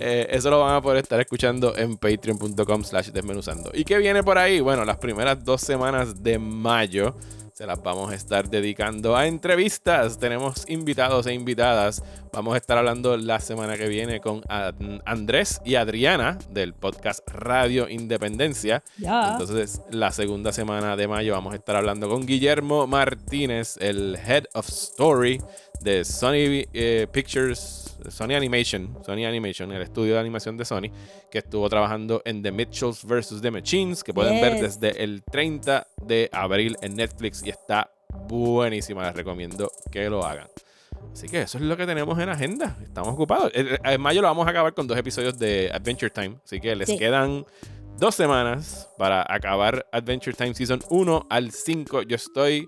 Eh, eso lo van a poder estar escuchando en patreon.com slash desmenuzando. ¿Y qué viene por ahí? Bueno, las primeras dos semanas de mayo se las vamos a estar dedicando a entrevistas. Tenemos invitados e invitadas. Vamos a estar hablando la semana que viene con An- Andrés y Adriana del podcast Radio Independencia. Entonces, la segunda semana de mayo vamos a estar hablando con Guillermo Martínez, el Head of Story de Sony eh, Pictures, Sony Animation, Sony Animation, el estudio de animación de Sony, que estuvo trabajando en The Mitchells vs. The Machines, que pueden ver desde el 30 de abril en Netflix y está buenísima. Les recomiendo que lo hagan. Así que eso es lo que tenemos en agenda. Estamos ocupados. En en mayo lo vamos a acabar con dos episodios de Adventure Time. Así que les Sí. quedan dos semanas para acabar Adventure Time Season 1 al 5. Yo estoy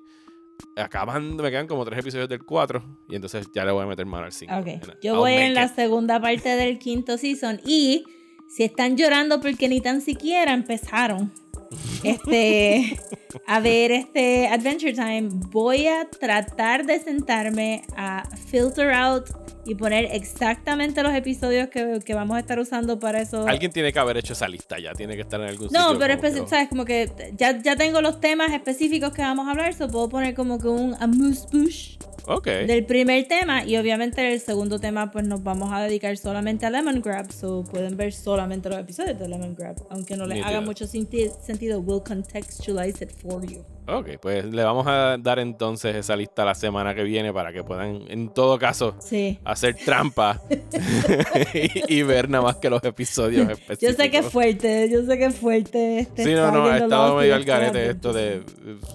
acabando, me quedan como tres episodios del 4 y entonces ya le voy a meter mano al 5. Ok, And yo voy en la segunda parte del quinto season y si están llorando porque ni tan siquiera empezaron [laughs] este a ver este Adventure Time, voy a tratar de sentarme a filter out y poner exactamente los episodios que, que vamos a estar usando para eso. Alguien tiene que haber hecho esa lista ya, tiene que estar en algún sitio. No, pero como que sabes, como que ya, ya tengo los temas específicos que vamos a hablar, so puedo poner como que un amuse bush Ok. del primer tema y obviamente el segundo tema pues nos vamos a dedicar solamente a Lemon Grab, so pueden ver solamente los episodios de Lemon Grab, aunque no les Nítido. haga mucho senti- sentido, we'll contextualize it for you. Ok, pues le vamos a dar entonces esa lista la semana que viene para que puedan, en todo caso, Sí. hacer trampa y, [laughs] y ver nada más que los episodios específicos. Yo sé que es fuerte, yo sé que es fuerte. Este Sí, no, no, ha estado medio al este garete esto de...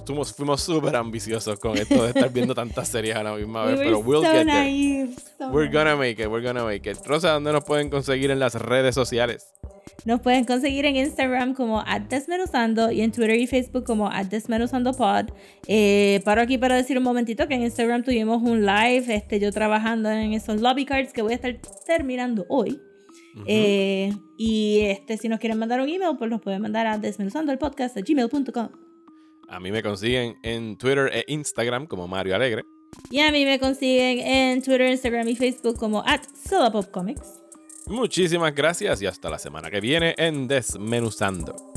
Fuimos, fuimos súper ambiciosos con esto de estar viendo tantas series a la misma vez, were pero we'll so get there. naive, so We're gonna make it, we're gonna make it. Rosa, ¿dónde nos pueden conseguir en las redes sociales? Nos pueden conseguir en Instagram como Desmenuzando y en Twitter y Facebook como @desmenuzandopod. Eh, paro aquí para decir un momentito que en Instagram tuvimos un live, este, yo trabajando en esos lobby cards que voy a estar terminando hoy. Eh, y este, si nos quieren mandar un email, pues nos pueden mandar a desmenuzandoelpodcast.gmail.com. A mí me consiguen en Twitter e Instagram como Mario Alegre. Y a mí me consiguen en Twitter, Instagram y Facebook como at Comics. Muchísimas gracias y hasta la semana que viene en Desmenuzando.